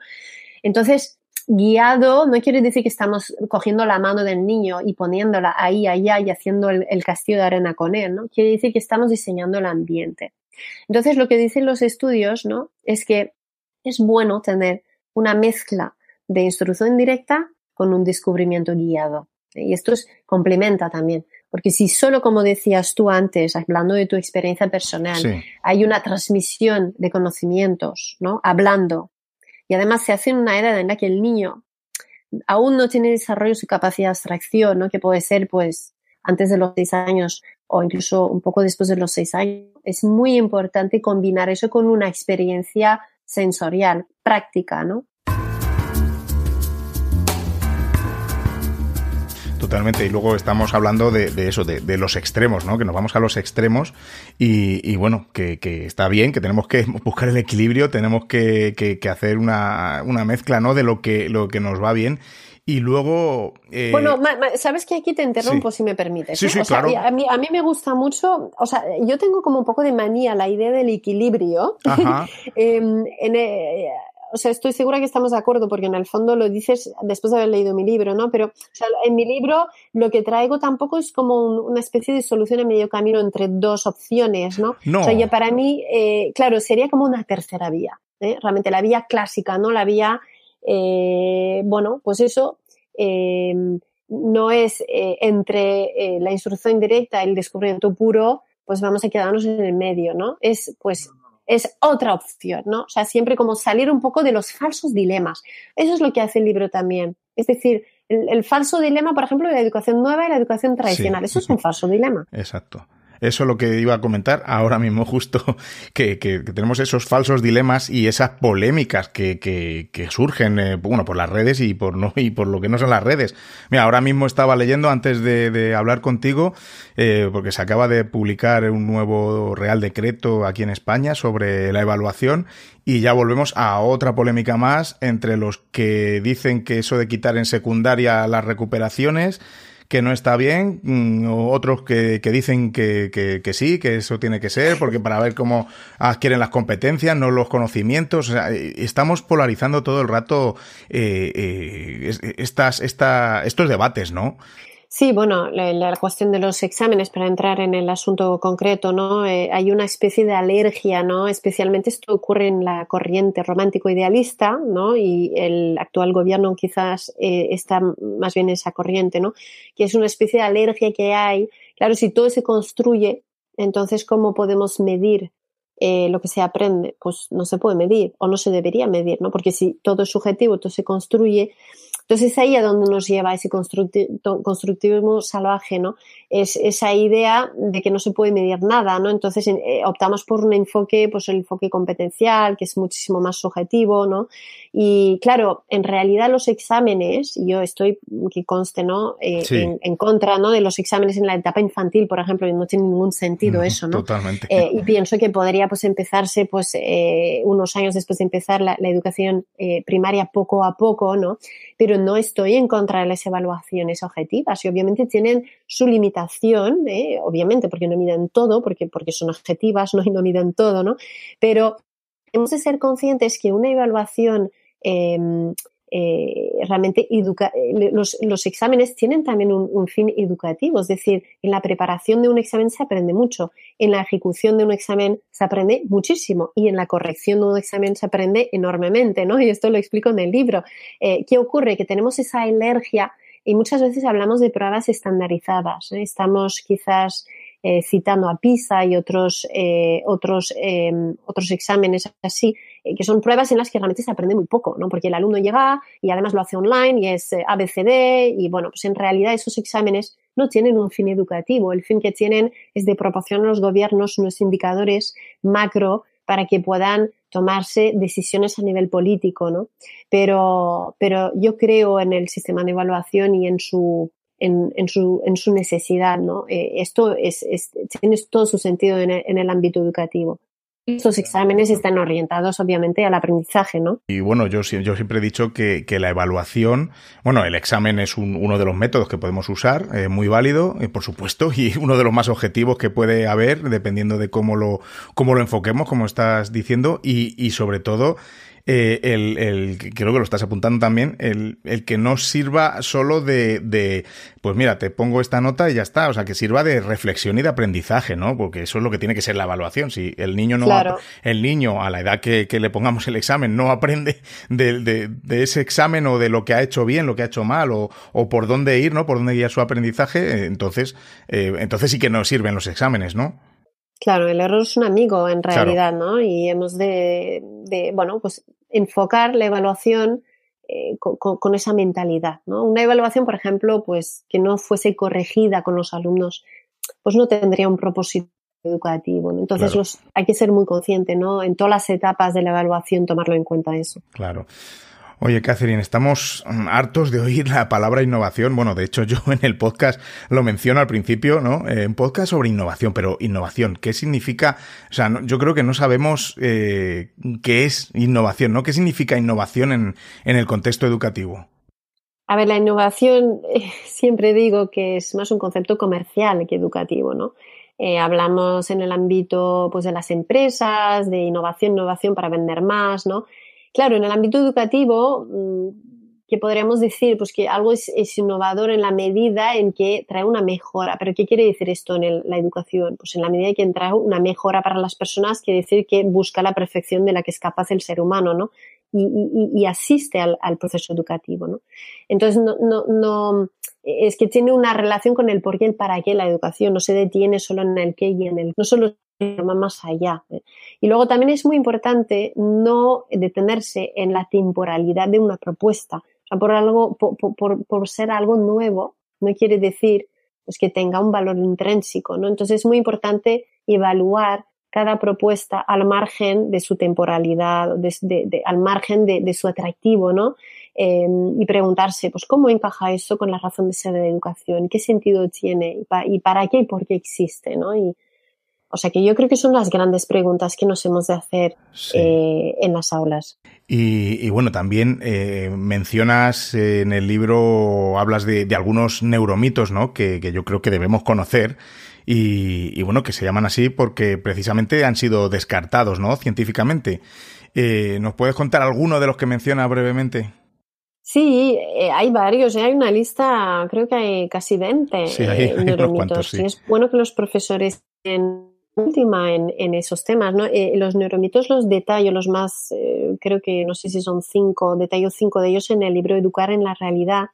Entonces, guiado no quiere decir que estamos cogiendo la mano del niño y poniéndola ahí, allá y haciendo el, castillo de arena con él, ¿no? Quiere decir que estamos diseñando el ambiente. Entonces, lo que dicen los estudios, ¿no? Es que es bueno tener una mezcla de instrucción directa con un descubrimiento guiado. Y esto es, complementa también. Porque si solo, como decías tú antes, hablando de tu experiencia personal, hay una transmisión de conocimientos, ¿no? Hablando, y además se hace en una edad en la que el niño aún no tiene desarrollo su capacidad de abstracción, ¿no? Que puede ser, pues, antes de los seis años o incluso un poco después de los seis años. Es muy importante combinar eso con una experiencia sensorial, práctica, ¿no? Totalmente. Y luego estamos hablando de, eso, de, los extremos, ¿no? Que nos vamos a los extremos y, bueno, que, está bien, que tenemos que buscar el equilibrio, tenemos que, hacer una, mezcla, ¿no? De lo que, lo que nos va bien. Y luego. Eh, bueno, sabes que aquí te interrumpo si me permites. Sí, ¿eh? sí, claro. a, mí, a mí me gusta mucho, o sea, yo tengo como un poco de manía la idea del equilibrio. Em, en, eh, o sea, estoy segura que estamos de acuerdo porque en el fondo lo dices después de haber leído mi libro, ¿no? Pero o sea, en mi libro lo que traigo tampoco es como una especie de solución a medio camino entre dos opciones, ¿no? no. O sea, yo para mí, eh, claro, sería como una tercera vía, ¿eh? realmente la vía clásica, ¿no? La vía, eh, bueno, pues eso. no es entre la instrucción directa y el descubrimiento puro, pues vamos a quedarnos en el medio, ¿no? Es pues es otra opción, ¿no? O sea, siempre como salir un poco de los falsos dilemas. Eso es lo que hace el libro también. Es decir, el, falso dilema, por ejemplo, de la educación nueva y la educación tradicional. Eso es un falso dilema. Exacto. Eso es lo que iba a comentar ahora mismo, justo, que, tenemos esos falsos dilemas y esas polémicas que, surgen, eh, bueno, por las redes y por, no, y por lo que no son las redes. Mira, ahora mismo estaba leyendo antes de, hablar contigo, eh, porque se acaba de publicar un nuevo Real Decreto aquí en España sobre la evaluación y ya volvemos a otra polémica más entre los que dicen que eso de quitar en secundaria las recuperaciones que no está bien, mm, o otros que, dicen que, que, sí, que eso tiene que ser, porque para ver cómo adquieren las competencias, no los conocimientos. O sea, eh, estamos polarizando todo el rato eh, eh, estas, esta, estos debates, ¿no? Sí, bueno, la, cuestión de los exámenes, para entrar en el asunto concreto, ¿no? Eh, hay una especie de alergia, ¿no? Especialmente esto ocurre en la corriente romántico-idealista, ¿no? Y el actual gobierno quizás eh, está más bien en esa corriente, ¿no? Que es una especie de alergia que hay. Claro, si todo se construye, entonces, ¿cómo podemos medir eh, lo que se aprende? Pues no se puede medir o no se debería medir, ¿no? Porque si todo es subjetivo, todo se construye, entonces ahí a donde nos lleva ese constructivismo salvaje, ¿no? Es esa idea de que no se puede medir nada, ¿no? Entonces eh, optamos por un enfoque, pues el enfoque competencial, que es muchísimo más subjetivo, ¿no? Y claro, en realidad los exámenes, yo estoy, que conste, ¿no? Eh, en, contra, ¿no? De los exámenes en la etapa infantil, por ejemplo, y no tiene ningún sentido eso, ¿no? Totalmente. Eh, y pienso que podría, pues, empezarse, pues, unos años después de empezar la, la educación primaria poco a poco, ¿no? Pero no estoy en contra de las evaluaciones objetivas y obviamente tienen su limitación, ¿eh? obviamente porque no miden todo, porque, porque son objetivas, no, no miden todo, ¿no? Pero hemos de ser conscientes que una evaluación eh, realmente eh, los, exámenes tienen también un, fin educativo, es decir, en la preparación de un examen se aprende mucho, en la ejecución de un examen se aprende muchísimo y en la corrección de un examen se aprende enormemente, ¿no? Y esto lo explico en el libro. Eh, ¿Qué ocurre? Que tenemos esa alergia y muchas veces hablamos de pruebas estandarizadas. Estamos quizás citando a PISA y otros, otros, otros exámenes así, que son pruebas en las que realmente se aprende muy poco, ¿no? Porque el alumno llega y además lo hace online y es eh, ABCD y bueno, pues en realidad esos exámenes no tienen un fin educativo. El fin que tienen es de proporcionar a los gobiernos unos indicadores macro para que puedan tomarse decisiones a nivel político, ¿no? Pero, pero yo creo en el sistema de evaluación y en su en, su, en su necesidad, ¿no? Eh, esto es, tiene todo su sentido en en el ámbito educativo estos exámenes están orientados obviamente al aprendizaje, ¿no? Y bueno, yo, yo siempre he dicho que, la evaluación, bueno, el examen es uno de los métodos que podemos usar, muy válido, eh, por supuesto, y uno de los más objetivos que puede haber, dependiendo de cómo lo, cómo lo enfoquemos, como estás diciendo, y sobre todo eh, el, el, creo que lo estás apuntando también, el, el que no sirva solo de, de, pues mira, te pongo esta nota y ya está, o sea, que sirva de reflexión y de aprendizaje, ¿no? Porque eso es lo que tiene que ser la evaluación. Si el niño no, el niño a la edad que, que, le pongamos el examen no aprende de, de, de, ese examen o de lo que ha hecho bien, lo que ha hecho mal o, o por dónde ir, ¿no? Por dónde guiar su aprendizaje, eh, entonces, eh, entonces sí que no sirven los exámenes, ¿no? Claro, el error es un amigo en realidad, ¿no? Y hemos de, de, bueno, pues enfocar la evaluación eh, con, esa mentalidad, ¿no? Una evaluación, por ejemplo, pues que no fuese corregida con los alumnos, pues no tendría un propósito educativo. Entonces los, hay que ser muy consciente, ¿no? En todas las etapas de la evaluación tomarlo en cuenta eso. Claro. Oye, Catherine, estamos hartos de oír la palabra innovación. Bueno, de hecho, yo en el podcast lo menciono al principio, ¿no? Eh, un podcast sobre innovación, pero innovación, ¿qué significa? O sea, yo creo que no sabemos eh, qué es innovación, ¿no? ¿Qué significa innovación en, en el contexto educativo? A ver, la innovación eh, siempre digo que es más un concepto comercial que educativo, ¿no? Eh, hablamos en el ámbito pues, de las empresas, de innovación, innovación para vender más, ¿no? Claro, en el ámbito educativo, mm, ¿qué podríamos decir? Pues que algo es, innovador en la medida en que trae una mejora. ¿Pero qué quiere decir esto en la educación? Pues en la medida en que trae una mejora para las personas, quiere decir que busca la perfección de la que es capaz el ser humano, ¿no? Y, asiste al, proceso educativo, ¿no? Entonces, no, no, no, es que tiene una relación con el por qué y el para qué la educación, no se detiene solo en el qué y en el, no solo más allá. Y luego también es muy importante no detenerse en la temporalidad de una propuesta. Por, algo, por, por, ser algo nuevo, no quiere decir pues, que tenga un valor intrínseco. ¿no? Entonces es muy importante evaluar cada propuesta al margen de su temporalidad, de, al margen de, su atractivo, ¿no? Em, y preguntarse, pues, ¿cómo encaja eso con la razón de ser de la educación? ¿Qué sentido tiene? ¿Y, para qué y por qué existe? ¿no? O sea que yo creo que son las grandes preguntas que nos hemos de hacer eh, en las aulas. Y, bueno, también eh, mencionas en el libro, hablas de, algunos neuromitos, ¿no? Que, yo creo que debemos conocer. Y, bueno, que se llaman así porque precisamente han sido descartados, ¿no? Científicamente. Eh, ¿Nos puedes contar alguno de los que menciona brevemente? Sí, hay varios, hay una lista, creo que hay casi 20 sí, hay, neuromitos. Y es bueno que los profesores última en, en, esos temas. ¿no? Eh, los neuromitos los detallo, los más, eh, creo que no sé si son cinco, detallo cinco de ellos en el libro Educar en la Realidad.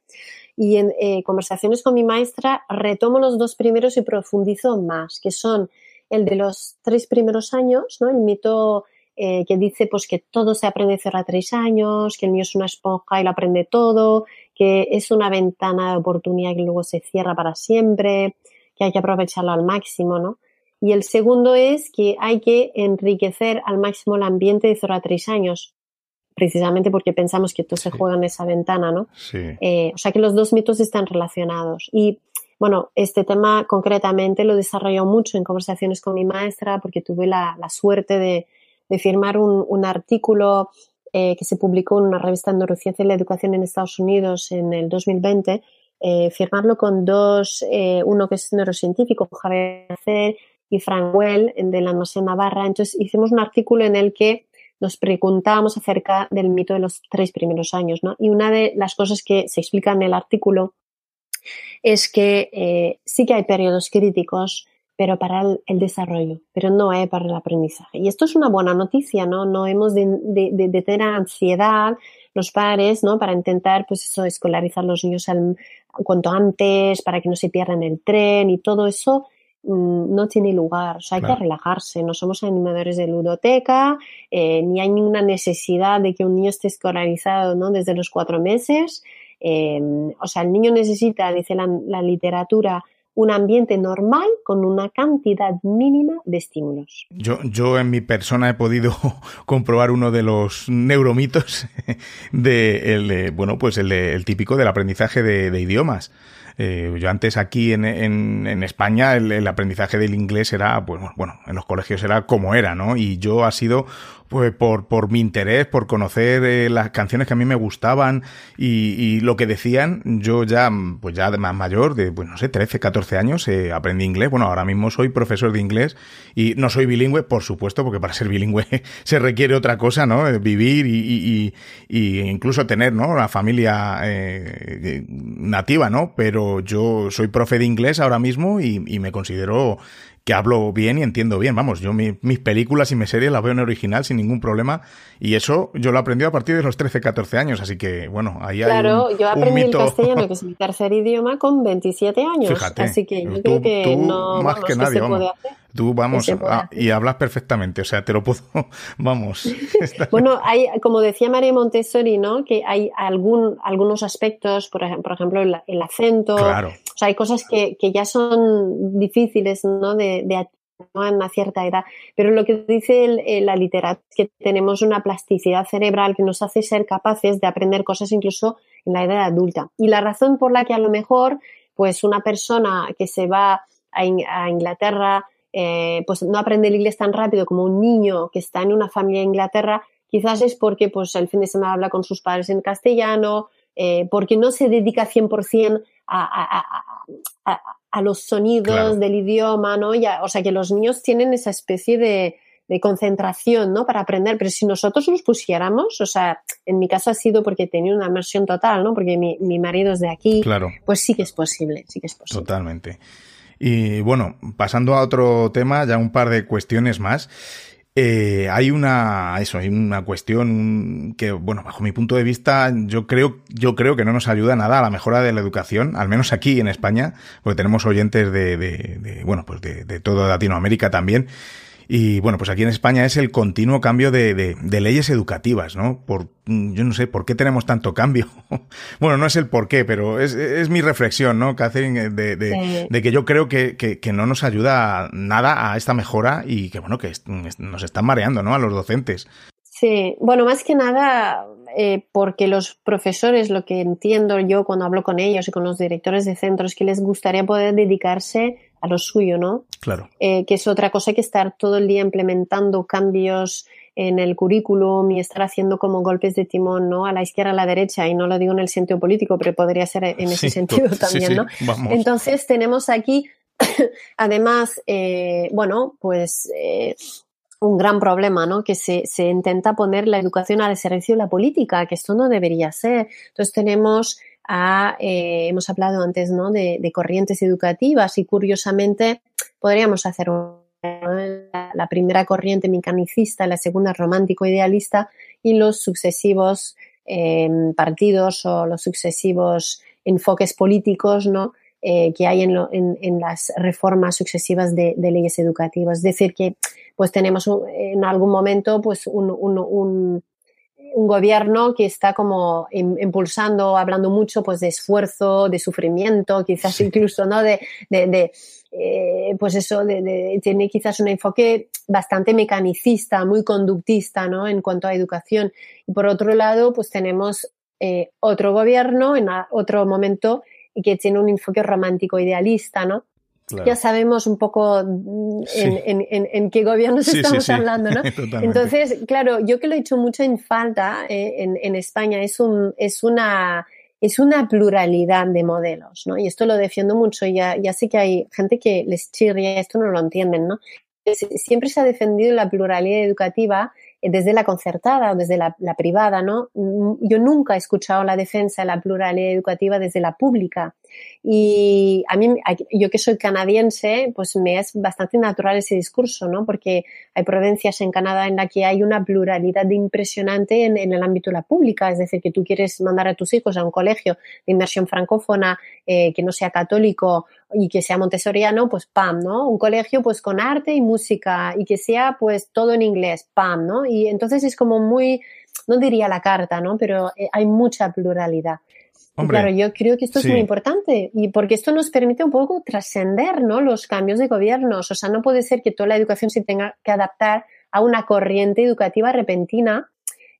Y en eh, conversaciones con mi maestra retomo los dos primeros y profundizo más, que son el de los tres primeros años, ¿no? el mito que dice pues que todo se aprende a tres años, que el niño es una esponja y lo aprende todo, que es una ventana de oportunidad que luego se cierra para siempre, que hay que aprovecharlo al máximo, ¿no? Y el segundo es que hay que enriquecer al máximo el ambiente de 0 a 3 años, precisamente porque pensamos que todo se juega en esa ventana, ¿no? Sí. Eh, o sea que los dos mitos están relacionados. Y bueno, este tema concretamente lo he desarrollado mucho en conversaciones con mi maestra porque tuve la, suerte de, firmar un, artículo eh, que se publicó en una revista de Neurociencia y la Educación en Estados Unidos en el 2020, eh, firmarlo con dos, uno que es neurocientífico, Javier Cer, y Frank Well de la Noche Navarra. Entonces hicimos un artículo en el que nos preguntábamos acerca del mito de los tres primeros años. ¿no? Y una de las cosas que se explica en el artículo es que eh, sí que hay periodos críticos, pero para el, desarrollo, pero no hay para el aprendizaje. Y esto es una buena noticia, ¿no? No hemos de, tener ansiedad los padres, ¿no? Para intentar, pues eso, escolarizar a los niños cuanto antes, para que no se pierdan el tren y todo eso no tiene lugar. O sea, hay que relajarse. No somos animadores de ludoteca, eh, ni hay ninguna necesidad de que un niño esté escolarizado ¿no? desde los cuatro meses. Eh, o sea, el niño necesita, dice la, literatura, un ambiente normal con una cantidad mínima de estímulos. Yo, yo en mi persona he podido comprobar uno de los neuromitos de, el, bueno, pues el, el típico del aprendizaje de idiomas. Eh, yo antes aquí en, en, España el, aprendizaje del inglés era, pues bueno, en los colegios era como era, ¿no? Y yo ha sido pues por, por mi interés, por conocer eh, las canciones que a mí me gustaban y, lo que decían, yo ya, pues ya más mayor, de, pues no sé, 13, 14 años, eh, aprendí inglés. Bueno, ahora mismo soy profesor de inglés y no soy bilingüe, por supuesto, porque para ser bilingüe se requiere otra cosa, ¿no? Eh, vivir y, y, incluso tener, ¿no? Una familia nativa, ¿no? Pero yo soy profe de inglés ahora mismo y, y me considero que hablo bien y entiendo bien. Vamos, yo mis películas y mis series las veo en original sin ningún problema y eso yo lo aprendí a partir de los 13, 14 años, así que bueno, ahí hay Claro, yo aprendí el castellano, que es mi tercer idioma, con 27 años. Fíjate, así que yo creo que no, más que nadie, vamos. Tú vamos y hablas perfectamente, o sea, te lo puedo, vamos. bueno, hay, como decía María Montessori, ¿no? Que hay algún, algunos aspectos, por ejemplo, por ejemplo el, el acento, claro. o sea, hay cosas que, que ya son difíciles, ¿no? De, de, ¿no? en una cierta edad. Pero lo que dice la literatura es que tenemos una plasticidad cerebral que nos hace ser capaces de aprender cosas incluso en la edad adulta. Y la razón por la que a lo mejor, pues una persona que se va a, Inglaterra, eh, pues no aprende el inglés tan rápido como un niño que está en una familia de Inglaterra, quizás es porque pues el fin de semana habla con sus padres en castellano, eh, porque no se dedica 100% a, a, a, los sonidos del idioma, ¿no? Ya, o sea, que los niños tienen esa especie de, de concentración, ¿no? Para aprender. Pero si nosotros nos pusiéramos, o sea, en mi caso ha sido porque tenía una inmersión total, ¿no? Porque mi, mi marido es de aquí. Claro. Pues sí que es posible, sí que es posible. Totalmente. Y bueno, pasando a otro tema, ya un par de cuestiones más. Eh, hay una, eso, hay una cuestión que, bueno, bajo mi punto de vista, yo creo, yo creo que no nos ayuda nada a la mejora de la educación, al menos aquí en España, porque tenemos oyentes de, de, de bueno, pues de, de toda Latinoamérica también. Y bueno, pues aquí en España es el continuo cambio de, de, leyes educativas, ¿no? Por, yo no sé, ¿por qué tenemos tanto cambio? bueno, no es el por qué, pero es, es mi reflexión, ¿no, Catherine? De, de, de que yo creo que, que, que, no nos ayuda nada a esta mejora y que, bueno, que nos están mareando, ¿no? A los docentes. Sí, bueno, más que nada eh, porque los profesores, lo que entiendo yo cuando hablo con ellos y con los directores de centros, que les gustaría poder dedicarse a lo suyo, ¿no? Claro. Eh, que es otra cosa que estar todo el día implementando cambios en el currículum y estar haciendo como golpes de timón, ¿no? A la izquierda, a la derecha, y no lo digo en el sentido político, pero podría ser en ese sentido también, ¿no? Entonces tenemos aquí, además, eh, bueno, pues un gran problema, ¿no? Que se, se, intenta poner la educación al servicio de la política, que esto no debería ser. Entonces tenemos a, eh, hemos hablado antes, ¿no? De, de, corrientes educativas y curiosamente podríamos hacer la primera corriente mecanicista, la segunda romántico idealista y los sucesivos eh, partidos o los sucesivos enfoques políticos, ¿no? Eh, que hay en, en, en, las reformas sucesivas de, de, leyes educativas. Es decir, que pues tenemos en algún momento pues un, un, un, un gobierno que está como impulsando, hablando mucho pues de esfuerzo, de sufrimiento, quizás incluso, ¿no? De, de, de eh, pues eso, de, tiene quizás un enfoque bastante mecanicista, muy conductista, ¿no? En cuanto a educación. Y por otro lado, pues tenemos eh, otro gobierno en otro momento que tiene un enfoque romántico idealista, ¿no? Ya sabemos un poco mm, en, en, en, qué gobiernos estamos hablando, ¿no? Entonces, claro, yo que lo he hecho mucho en falta eh, en, España es, un, es, una, es una pluralidad de modelos, ¿no? Y esto lo defiendo mucho, ya, ya sé que hay gente que les chirria, esto no lo entienden, ¿no? Siempre se ha defendido la pluralidad educativa desde la concertada o desde la, privada, ¿no? Mm, yo nunca he escuchado la defensa de la pluralidad educativa desde la pública. Y a mí, yo que soy canadiense, pues me es bastante natural ese discurso, ¿no? Porque hay provincias en Canadá en la que hay una pluralidad impresionante en, el ámbito de la pública, es decir, que tú quieres mandar a tus hijos a un colegio de inmersión francófona eh, que no sea católico y que sea montessoriano, pues pam, ¿no? Un colegio pues con arte y música y que sea pues todo en inglés, pam, ¿no? Y entonces es como muy, no diría la carta, ¿no? Pero eh, hay mucha pluralidad. Claro, yo creo que esto es muy importante y porque esto nos permite un poco trascender, ¿no? Los cambios de gobiernos. O sea, no puede ser que toda la educación se tenga que adaptar a una corriente educativa repentina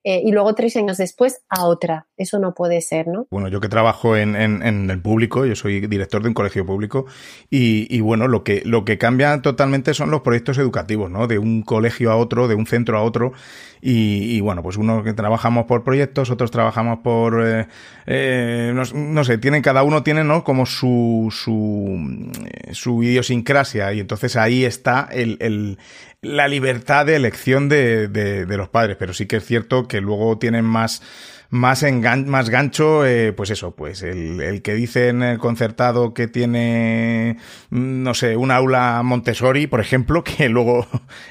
eh, y luego tres años después a otra. Eso no puede ser, ¿no? Bueno, yo que trabajo en, en, en el público, yo soy director de un colegio público y, y, bueno, lo que, lo que cambia totalmente son los proyectos educativos, ¿no? De un colegio a otro, de un centro a otro y, y bueno, pues unos que trabajamos por proyectos, otros trabajamos por, eh, eh, no, no, sé, tienen, cada uno tiene, ¿no? Como su, su, su idiosincrasia y entonces ahí está el, el, la libertad de elección de, de, de, los padres, pero sí que es cierto que luego tienen más más engan más gancho, eh, pues eso, pues el, el, que dice en el concertado que tiene, mm, no sé, un aula Montessori, por ejemplo, que luego,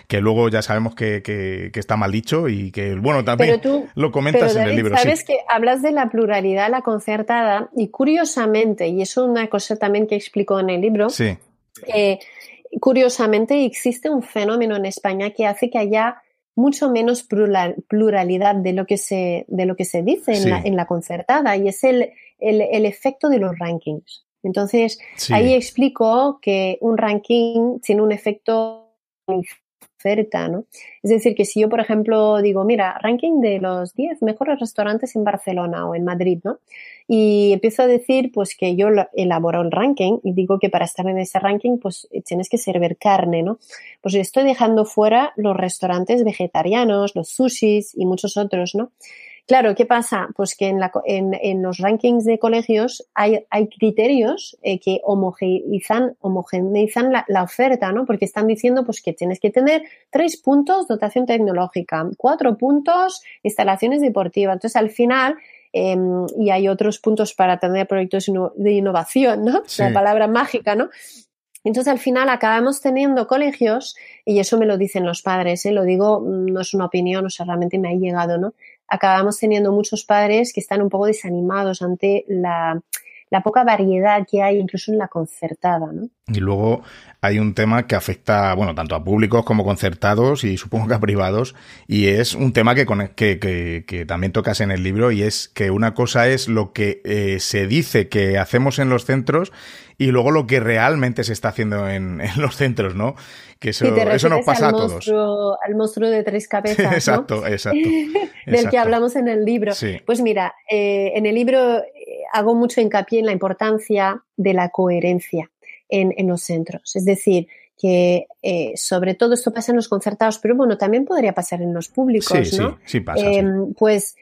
que luego ya sabemos que, que, que está mal dicho y que, bueno, también tú, lo comentas en el libro. Sabes sí. que hablas de la pluralidad, la concertada, y curiosamente, y eso es una cosa también que explico en el libro, sí. eh, curiosamente existe un fenómeno en España que hace que haya mucho menos plural, pluralidad de lo que se, de lo que se dice en, la, en la, concertada y es el, el, el, efecto de los rankings. Entonces, sí. ahí explico que un ranking tiene un efecto oferta, ¿no? Es decir, que si yo, por ejemplo, digo, mira, ranking de los 10 mejores restaurantes en Barcelona o en Madrid, ¿no? Y empiezo a decir, pues, que yo elaboro el ranking y digo que para estar en ese ranking, pues, tienes que servir carne, ¿no? Pues estoy dejando fuera los restaurantes vegetarianos, los sushis y muchos otros, ¿no? Claro, ¿qué pasa? Pues que en, la, en, en los rankings de colegios hay, hay criterios eh, que homogeneizan, homogeneizan la, la, oferta, ¿no? Porque están diciendo pues que tienes que tener tres puntos dotación tecnológica, cuatro puntos instalaciones deportivas. Entonces, al final, eh, y hay otros puntos para tener proyectos de innovación, ¿no? Sí. La palabra mágica, ¿no? Entonces, al final acabamos teniendo colegios, y eso me lo dicen los padres, ¿eh? lo digo, mm, no es una opinión, o sea, realmente me ha llegado, ¿no? Acabamos teniendo muchos padres que están un poco desanimados ante la, la poca variedad que hay incluso en la concertada. ¿no? Y luego hay un tema que afecta, bueno, tanto a públicos como concertados y supongo que a privados, y es un tema que, que, que, que también tocas en el libro, y es que una cosa es lo que eh, se dice que hacemos en los centros y luego lo que realmente se está haciendo en, en los centros, ¿no? Que eso, eso nos pasa a todos. Monstruo, al monstruo de tres cabezas. exacto, ¿no? exacto. Del exacto. que hablamos en el libro. Sí. Pues mira, eh, en el libro hago mucho hincapié en la importancia de la coherencia en, en los centros. Es decir, que eh, sobre todo esto pasa en los concertados, pero bueno, también podría pasar en los públicos, sí, ¿no? Sí, sí pasa. Eh, sí. Pues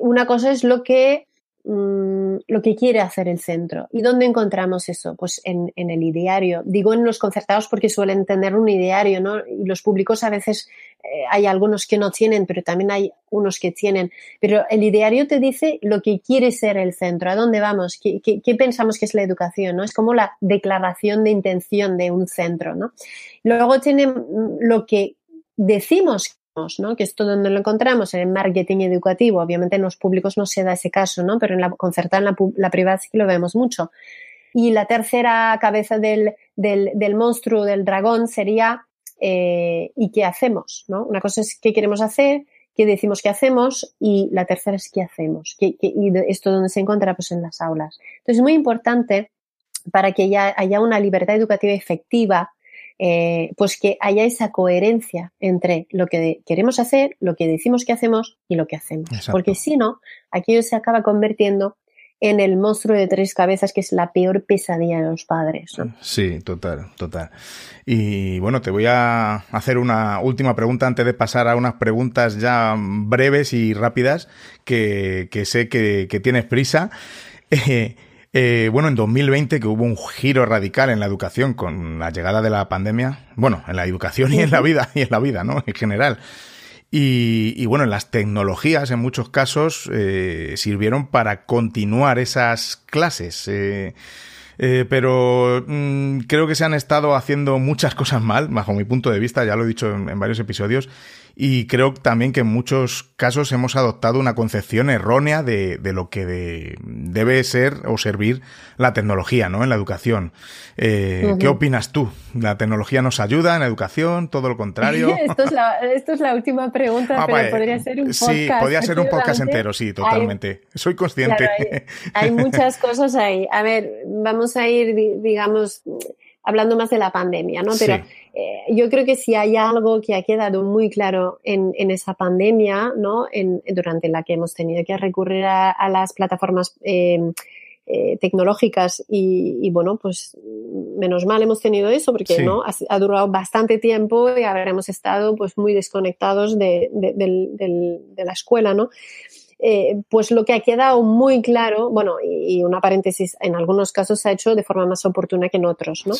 una cosa es lo que mmm, lo que quiere hacer el centro. ¿Y dónde encontramos eso? Pues en, el ideario. Digo en los concertados porque suelen tener un ideario, ¿no? Y los públicos a veces eh, hay algunos que no tienen, pero también hay unos que tienen. Pero el ideario te dice lo que quiere ser el centro, a dónde vamos, qué, qué, pensamos que es la educación, ¿no? Es como la declaración de intención de un centro, ¿no? Luego tiene lo que decimos ¿no? que esto donde lo encontramos en el marketing educativo. Obviamente en los públicos no se da ese caso, ¿no? pero en la concertada, en la, la privada sí que lo vemos mucho. Y la tercera cabeza del, monstruo, del dragón, sería eh, ¿y qué hacemos? ¿no? Una cosa es qué queremos hacer, qué decimos que hacemos y la tercera es qué hacemos. ¿Qué, qué, y esto donde se encuentra pues en las aulas. Entonces es muy importante para que haya, haya una libertad educativa efectiva eh, pues que haya esa coherencia entre lo que queremos hacer, lo que decimos que hacemos y lo que hacemos. Exacto. Porque si no, aquello se acaba convirtiendo en el monstruo de tres cabezas que es la peor pesadilla de los padres. ¿no? Sí, total, total. Y bueno, te voy a hacer una última pregunta antes de pasar a unas preguntas ya breves y rápidas que, que sé que, que tienes prisa. Eh, eh, bueno, en 2020 que hubo un giro radical en la educación con la llegada de la pandemia, bueno, en la educación y en la vida, y en la vida, ¿no? En general. Y, y bueno, las tecnologías en muchos casos eh, sirvieron para continuar esas clases. Eh, eh, pero mmm, creo que se han estado haciendo muchas cosas mal, bajo mi punto de vista, ya lo he dicho en, en varios episodios, y creo también que en muchos casos hemos adoptado una concepción errónea de, de lo que de, debe ser o servir la tecnología ¿no? en la educación. Eh, uh -huh. ¿Qué opinas tú? ¿La tecnología nos ayuda en la educación? ¿Todo lo contrario? esto, es la, esto es la última pregunta, ah, pero vale. podría ser un podcast. Sí, podría ser un podcast entero, sí, totalmente. Hay, Soy consciente. Claro, hay, hay muchas cosas ahí. A ver, vamos a ir, digamos, hablando más de la pandemia, ¿no? Pero sí. eh, yo creo que si hay algo que ha quedado muy claro en, en esa pandemia, ¿no? En, durante la que hemos tenido que recurrir a, a las plataformas eh, eh, tecnológicas y, y, bueno, pues menos mal hemos tenido eso porque sí. no ha, ha, durado bastante tiempo y habremos estado pues muy desconectados de, de, de, de la escuela, ¿no? Eh, pues lo que ha quedado muy claro, bueno, y, y, una paréntesis, en algunos casos se ha hecho de forma más oportuna que en otros, ¿no?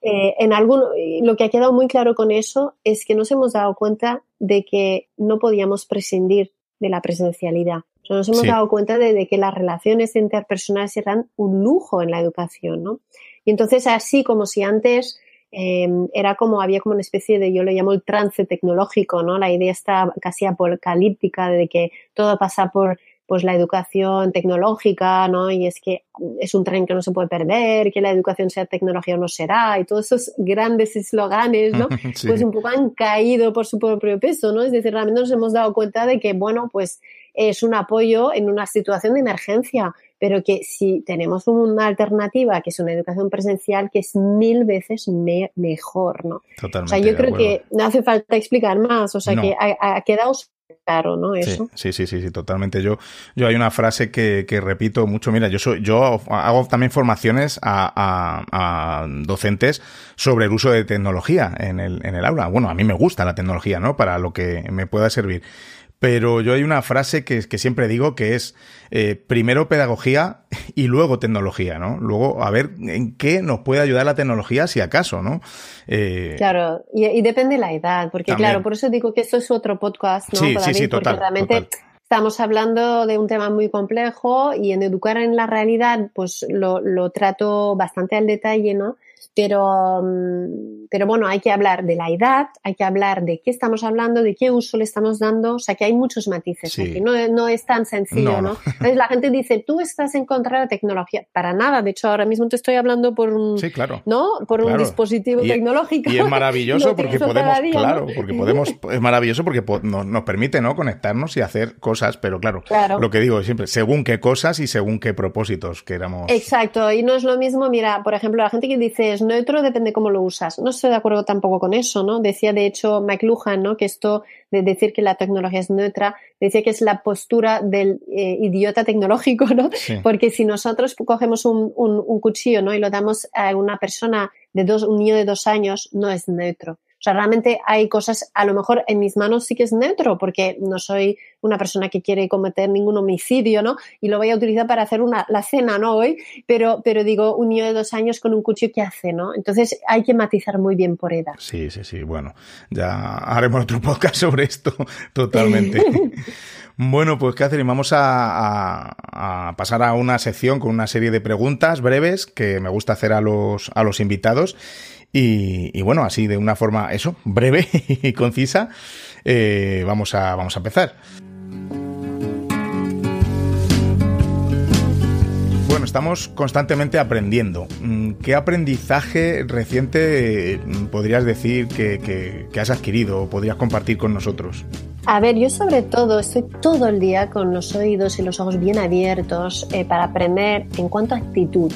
Eh, en algún, lo que ha quedado muy claro con eso es que nos hemos dado cuenta de que no podíamos prescindir de la presencialidad. Nos hemos sí. dado cuenta de, de, que las relaciones interpersonales eran un lujo en la educación, ¿no? Y entonces, así como si antes eh, era como, había como una especie de, yo lo llamo el trance tecnológico, ¿no? La idea está casi apocalíptica de que todo pasa por pues la educación tecnológica, ¿no? Y es que es un tren que no se puede perder, que la educación sea tecnología o no será, y todos esos grandes esloganes, ¿no? sí. Pues un poco han caído por su propio peso, ¿no? Es decir, realmente nos hemos dado cuenta de que, bueno, pues es un apoyo en una situación de emergencia, pero que si tenemos una alternativa, que es una educación presencial, que es mil veces mejor, ¿no? Totalmente. O sea, yo creo que no hace falta explicar más, o sea, que ha, quedado claro, ¿no? Eso. Sí, sí, sí, sí, totalmente. Yo, yo hay una frase que, que repito mucho. Mira, yo soy, yo hago también formaciones a, a, a, docentes sobre el uso de tecnología en el, en el aula. Bueno, a mí me gusta la tecnología, ¿no? Para lo que me pueda servir pero yo hay una frase que, que siempre digo que es eh, primero pedagogía y luego tecnología, ¿no? Luego a ver en qué nos puede ayudar la tecnología, si acaso, ¿no? Eh, claro, y, y, depende de la edad, porque claro, por eso digo que esto es otro podcast, ¿no? Sí, sí, sí, total, porque realmente estamos hablando de un tema muy complejo y en educar en la realidad, pues lo, lo trato bastante al detalle, ¿no? Pero, mm, pero bueno, hay que hablar de la edad, hay que hablar de qué estamos hablando, de qué uso le estamos dando, o sea que hay muchos matices aquí, no, no, es tan sencillo, ¿no? Entonces la gente dice, tú estás en contra de la tecnología, para nada, de hecho ahora mismo te estoy hablando por un, sí, claro, ¿no? Por un dispositivo tecnológico. Y es maravilloso porque podemos, claro, porque podemos, es maravilloso porque nos, nos, permite, ¿no? Conectarnos y hacer cosas, pero claro, claro, lo que digo siempre, según qué cosas y según qué propósitos queramos. Exacto, y no es lo mismo, mira, por ejemplo, la gente que dice, es neutro depende cómo lo usas. No estoy de acuerdo tampoco con eso, ¿no? Decía, de hecho, McLuhan, ¿no? Que esto de decir que la tecnología es neutra, decía que es la postura del eh, idiota tecnológico, ¿no? Porque si nosotros cogemos un, un, un, cuchillo, ¿no? Y lo damos a una persona de dos, un niño de dos años, no es neutro. O sea, realmente hay cosas, a lo mejor en mis manos sí que es neutro, porque no soy una persona que quiere cometer ningún homicidio, ¿no? Y lo voy a utilizar para hacer una, la cena, ¿no? Hoy, pero, pero digo, un niño de dos años con un cuchillo, ¿qué hace, no? Entonces hay que matizar muy bien por edad. Sí, sí, sí. Bueno, ya haremos otro podcast sobre esto totalmente. bueno, pues Catherine, vamos a, a, a, pasar a una sección con una serie de preguntas breves que me gusta hacer a los, a los invitados. Y, bueno, así de una forma, eso, breve y concisa, eh, vamos, a, vamos a empezar. Bueno, estamos constantemente aprendiendo. Mm, ¿Qué aprendizaje reciente mm, podrías decir que has adquirido o podrías compartir con nosotros? A ver, yo sobre todo estoy todo el día con los oídos y los ojos bien abiertos eh, para aprender en cuanto a actitud.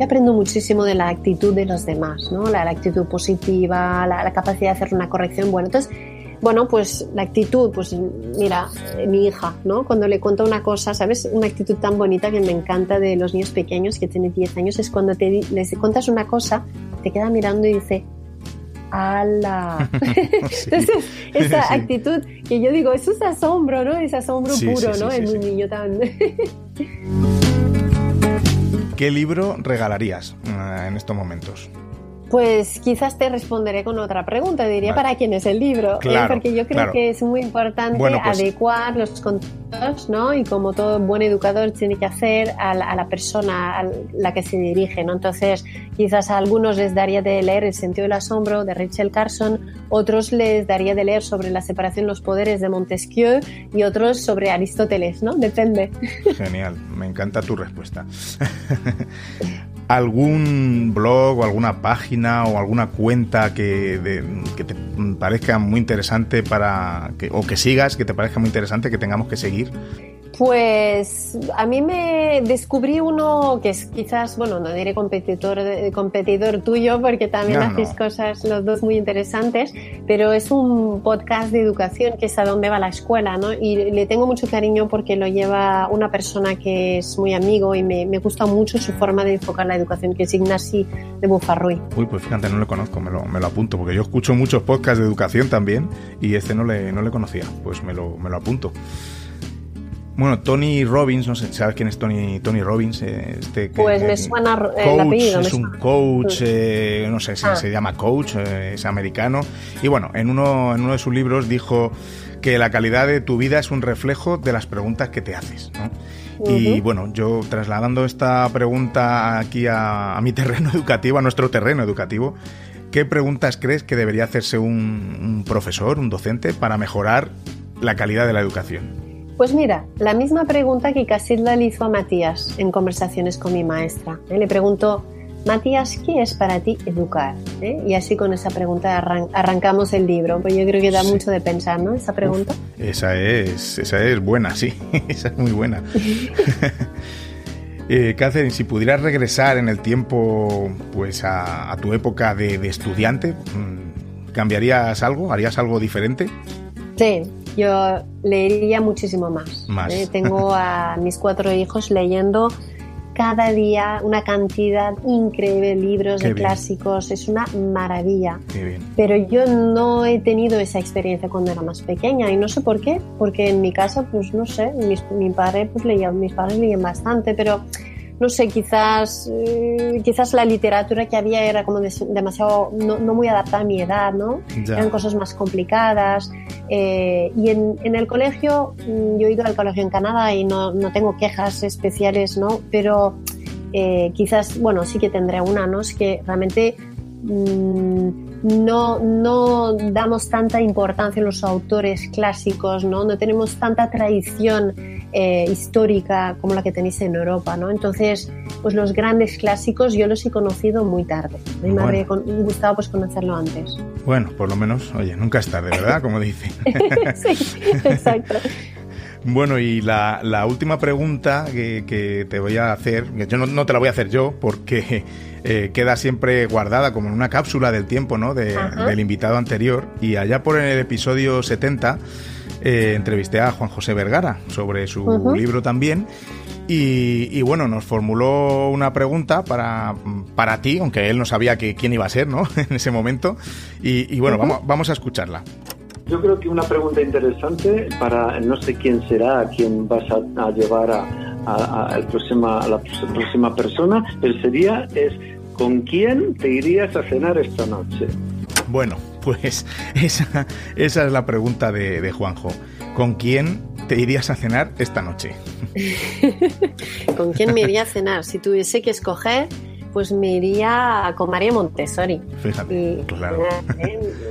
Yo aprendo muchísimo de la actitud de los demás, ¿no? La, la actitud positiva, la, la, capacidad de hacer una corrección. Bueno, entonces, bueno, pues la actitud, pues mira, mi hija, ¿no? Cuando le cuento una cosa, ¿sabes? Una actitud tan bonita que me encanta de los niños pequeños que tienen 10 años es cuando te, les cuentas una cosa, te queda mirando y dice, ¡Hala! sí. Entonces, esa sí. actitud que yo digo, eso es asombro, ¿no? Es asombro sí, puro, ¿no? en un niño tan... ¿Qué libro regalarías uh, en estos momentos? Pues quizás te responderé con otra pregunta. Diría vale. para quién es el libro. Claro, ¿eh? Porque yo creo claro. que es muy importante bueno, pues... adecuar los contenidos, ¿no? Y como todo buen educador tiene que hacer a la, a la, persona a la que se dirige, ¿no? Entonces, quizás a algunos les daría de leer El sentido del asombro de Rachel Carson, otros les daría de leer sobre la separación de los poderes de Montesquieu y otros sobre Aristóteles, ¿no? Depende. Genial, me encanta tu respuesta. algún blog o alguna página o alguna cuenta que, de, que te parezca muy interesante para que, o que sigas, que te parezca muy interesante que tengamos que seguir? Pues a mí me descubrí uno que es quizás, bueno, no diré competidor, competidor tuyo porque también no, hacéis no. cosas los dos muy interesantes, pero es un podcast de educación que es a dónde va la escuela, ¿no? Y le tengo mucho cariño porque lo lleva una persona que es muy amigo y me, me gusta mucho su forma de enfocar la educación, que es Ignasi de Bufarruy. Uy, pues fíjate, no lo conozco, me lo, me lo apunto, porque yo escucho muchos podcasts de educación también y este no le, no le conocía, pues me lo, me lo apunto. Bueno, Tony Robbins, no sé, ¿sabes quién es Tony, Tony Robbins? Este, que, pues me suena coach, el apellido. Es un coach, eh, no sé si ah. se llama coach, eh, es americano. Y bueno, en uno, en uno de sus libros dijo que la calidad de tu vida es un reflejo de las preguntas que te haces, ¿no? Uh -huh. Y bueno, yo trasladando esta pregunta aquí a, a mi terreno educativo, a nuestro terreno educativo, ¿qué preguntas crees que debería hacerse un, un profesor, un docente, para mejorar la calidad de la educación? Pues mira, la misma pregunta que Casilda le hizo a Matías en conversaciones con mi maestra. ¿eh? Le preguntó, Matías, ¿qué es para ti educar? ¿Eh? Y así con esa pregunta arran arrancamos el libro, pues yo creo que da sí. mucho de pensar, ¿no? Esa pregunta. Uf, esa, es, esa es buena, sí, esa es muy buena. Eh, Catherine, si pudieras regresar en el tiempo pues a, tu época de, estudiante, mm, ¿cambiarías algo? ¿Harías algo diferente? Sí, yo leería muchísimo más. más. Eh, tengo a mis cuatro hijos leyendo cada día una cantidad increíble de libros, de clásicos, es una maravilla. Pero yo no he tenido esa experiencia cuando era más pequeña y no sé por qué, porque en mi casa, pues no sé, mi padre pues leía, mis padres leían bastante, pero no sé, quizás, eh, quizás la literatura que había era como demasiado, no, muy adaptada a mi edad, ¿no? Eran cosas más complicadas. Eh, y en, en, el colegio, mm, yo he ido al colegio en Canadá y no, no tengo quejas especiales, ¿no? Pero eh, quizás, bueno, sí que tendré una, ¿no? Es que realmente mmm, no, no damos tanta importancia a los autores clásicos, ¿no? No tenemos tanta tradición eh, histórica como la que tenéis en Europa, ¿no? Entonces, pues los grandes clásicos yo los he conocido muy tarde. A mí me habría gustado pues conocerlo antes. Bueno, por lo menos, oye, nunca es tarde, ¿verdad? Como dice. sí, exacto. Bueno, y la, la última pregunta que, que, te voy a hacer, yo no, no, te la voy a hacer yo porque eh, queda siempre guardada como en una cápsula del tiempo ¿no? del invitado anterior. Y allá por el episodio 70 eh, entrevisté a Juan José Vergara sobre su libro también. Y, bueno, nos formuló una pregunta para, para ti, aunque él no sabía que, quién iba a ser ¿no? en ese momento. Y, bueno, vamos, vamos a escucharla. Yo creo que una pregunta interesante para no sé quién será, a quién vas a, llevar a, a, a, próxima, a la próxima persona, pero sería es ¿con quién te irías a cenar esta noche? Bueno, pues esa, esa es la pregunta de, de Juanjo. ¿Con quién te irías a cenar esta noche? ¿Con quién me iría a cenar? Si tuviese que escoger, pues me iría con María Montessori. Fíjate, y, claro.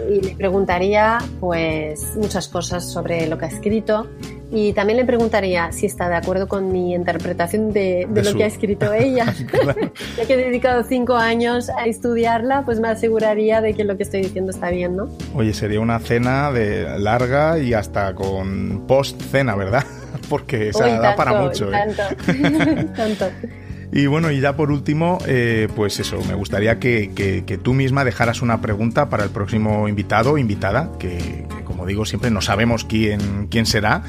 y le preguntaría pues muchas cosas sobre lo que ha escrito y también le preguntaría si está de acuerdo con mi interpretación de, lo que ha escrito ella. ya que he dedicado cinco años a estudiarla, pues me aseguraría de que lo que estoy diciendo está bien, ¿no? Oye, sería una cena de larga y hasta con post cena, ¿verdad? Porque se da para mucho. ¿eh? Tanto, tanto. Y bueno, y ya por último, eh, pues eso, me gustaría que, que, tú misma dejaras una pregunta para el próximo invitado o invitada, que, como digo, siempre no sabemos quién, quién será,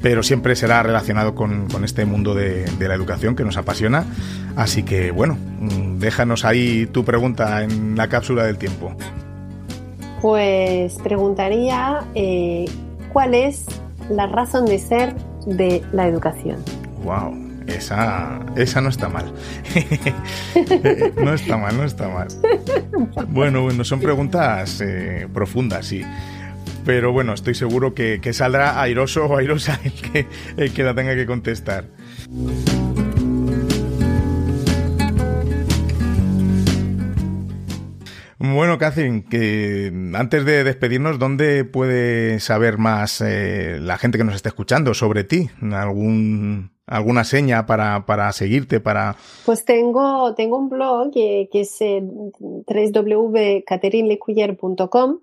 pero siempre será relacionado con, con este mundo de, de, la educación que nos apasiona. Así que bueno, mm, déjanos ahí tu pregunta en la cápsula del tiempo. Pues preguntaría eh, cuál es la razón de ser de la educación. Wow. Esa, esa no está mal. no está mal, no está mal. Bueno, bueno, son preguntas eh, profundas, sí. Pero bueno, estoy seguro que, saldrá airoso o airosa el que, el que la tenga que contestar. Bueno, Catherine, que antes de despedirnos, ¿dónde puede saber más eh, la gente que nos está escuchando sobre ti? ¿Algún, ¿Alguna seña para, para seguirte? para Pues tengo, tengo un blog que, que es eh, www.catherinelecuyer.com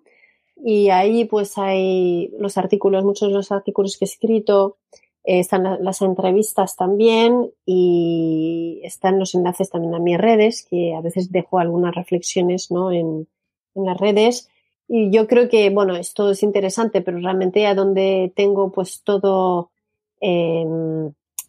y ahí pues hay los artículos, muchos de los artículos que he escrito, eh, están las entrevistas también y están los enlaces también a mis redes, que a veces dejo algunas reflexiones ¿no? en, en las redes. Y yo creo que, bueno, esto es interesante, pero realmente a donde tengo pues todo eh,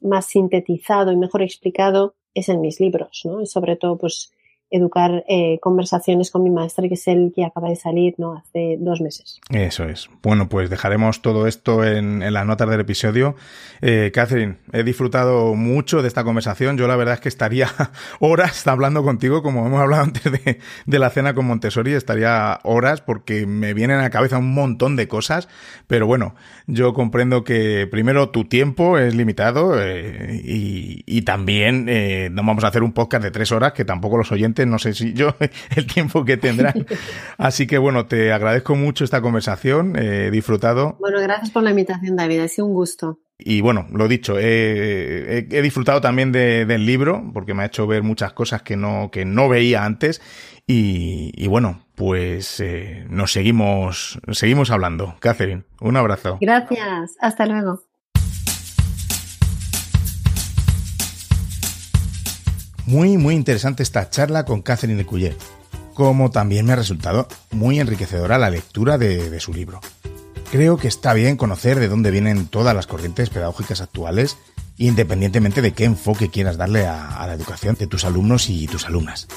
más sintetizado y mejor explicado es en mis libros, ¿no? Y sobre todo, pues, educar eh, conversaciones con mi maestra, que es el que acaba de salir ¿no? hace dos meses. Eso es. Bueno, pues dejaremos todo esto en, las notas del episodio. Eh, Catherine, he disfrutado mucho de esta conversación. Yo la verdad es que estaría horas hablando contigo, como hemos hablado antes de, de la cena con Montessori, estaría horas porque me vienen a la cabeza un montón de cosas, pero bueno, yo comprendo que primero tu tiempo es limitado eh, y, y, también no vamos a hacer un podcast de tres horas que tampoco los oyentes no sé si yo el tiempo que tendrán. Así que bueno, te agradezco mucho esta conversación, he disfrutado. Bueno, gracias por la invitación, David, ha sido un gusto. Y bueno, lo dicho, he, disfrutado también del libro, porque me ha hecho ver muchas cosas que no, que no veía antes. Y, bueno, pues eh, nos seguimos, seguimos hablando. Catherine, un abrazo. Gracias, hasta luego. Muy, muy interesante esta charla con Catherine de Cuyet, como también me ha resultado muy enriquecedora la lectura de, su libro. Creo que está bien conocer de dónde vienen todas las corrientes pedagógicas actuales, independientemente de qué enfoque quieras darle a, la educación de tus alumnos y tus alumnas.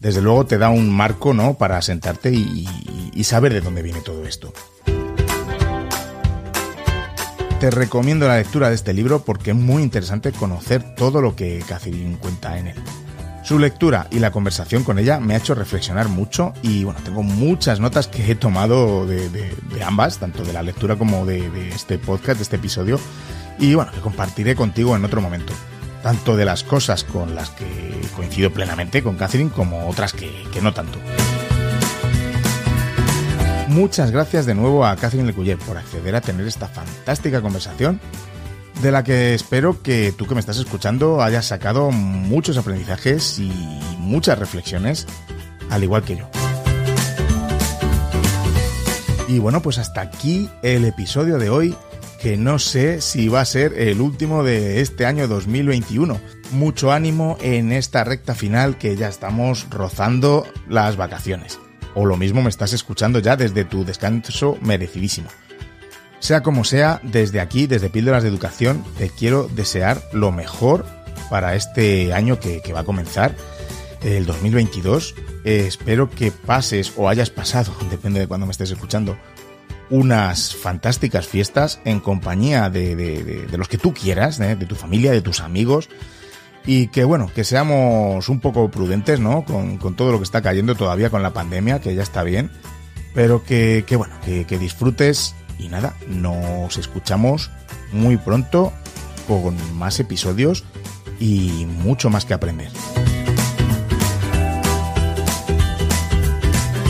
Desde luego te da un marco, ¿no?, para sentarte y saber de dónde viene todo esto te recomiendo la lectura de este libro porque es muy interesante conocer todo lo que Catherine cuenta en él. Su lectura y la conversación con ella me ha hecho reflexionar mucho y bueno, tengo muchas notas que he tomado de, ambas, tanto de la lectura como de, este podcast, de este episodio, y bueno, que compartiré contigo en otro momento. Tanto de las cosas con las que coincido plenamente con Catherine como otras que no tanto. Muchas gracias de nuevo a Catherine Lecuyer por acceder a tener esta fantástica conversación de la que espero que tú que me estás escuchando hayas sacado muchos aprendizajes y muchas reflexiones, al igual que yo. Y bueno, pues hasta aquí el episodio de hoy, que no sé si va a ser el último de este año 2021. Mucho ánimo en esta recta final que ya estamos rozando las vacaciones o lo mismo me estás escuchando ya desde tu descanso merecidísimo. Sea como sea, desde aquí, desde Píldoras de Educación, te quiero desear lo mejor para este año que, va a comenzar, el 2022. Eh, espero que pases o hayas pasado, depende de cuando me estés escuchando, unas fantásticas fiestas en compañía de, los que tú quieras, de tu familia, de tus amigos, y que bueno, que seamos un poco prudentes, ¿no? Con, todo lo que está cayendo todavía con la pandemia, que ya está bien, pero que, bueno, que, que disfrutes y nada, nos escuchamos muy pronto con más episodios y mucho más que aprender.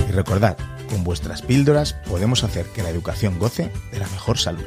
Y recordad, con vuestras píldoras podemos hacer que la educación goce de la mejor salud.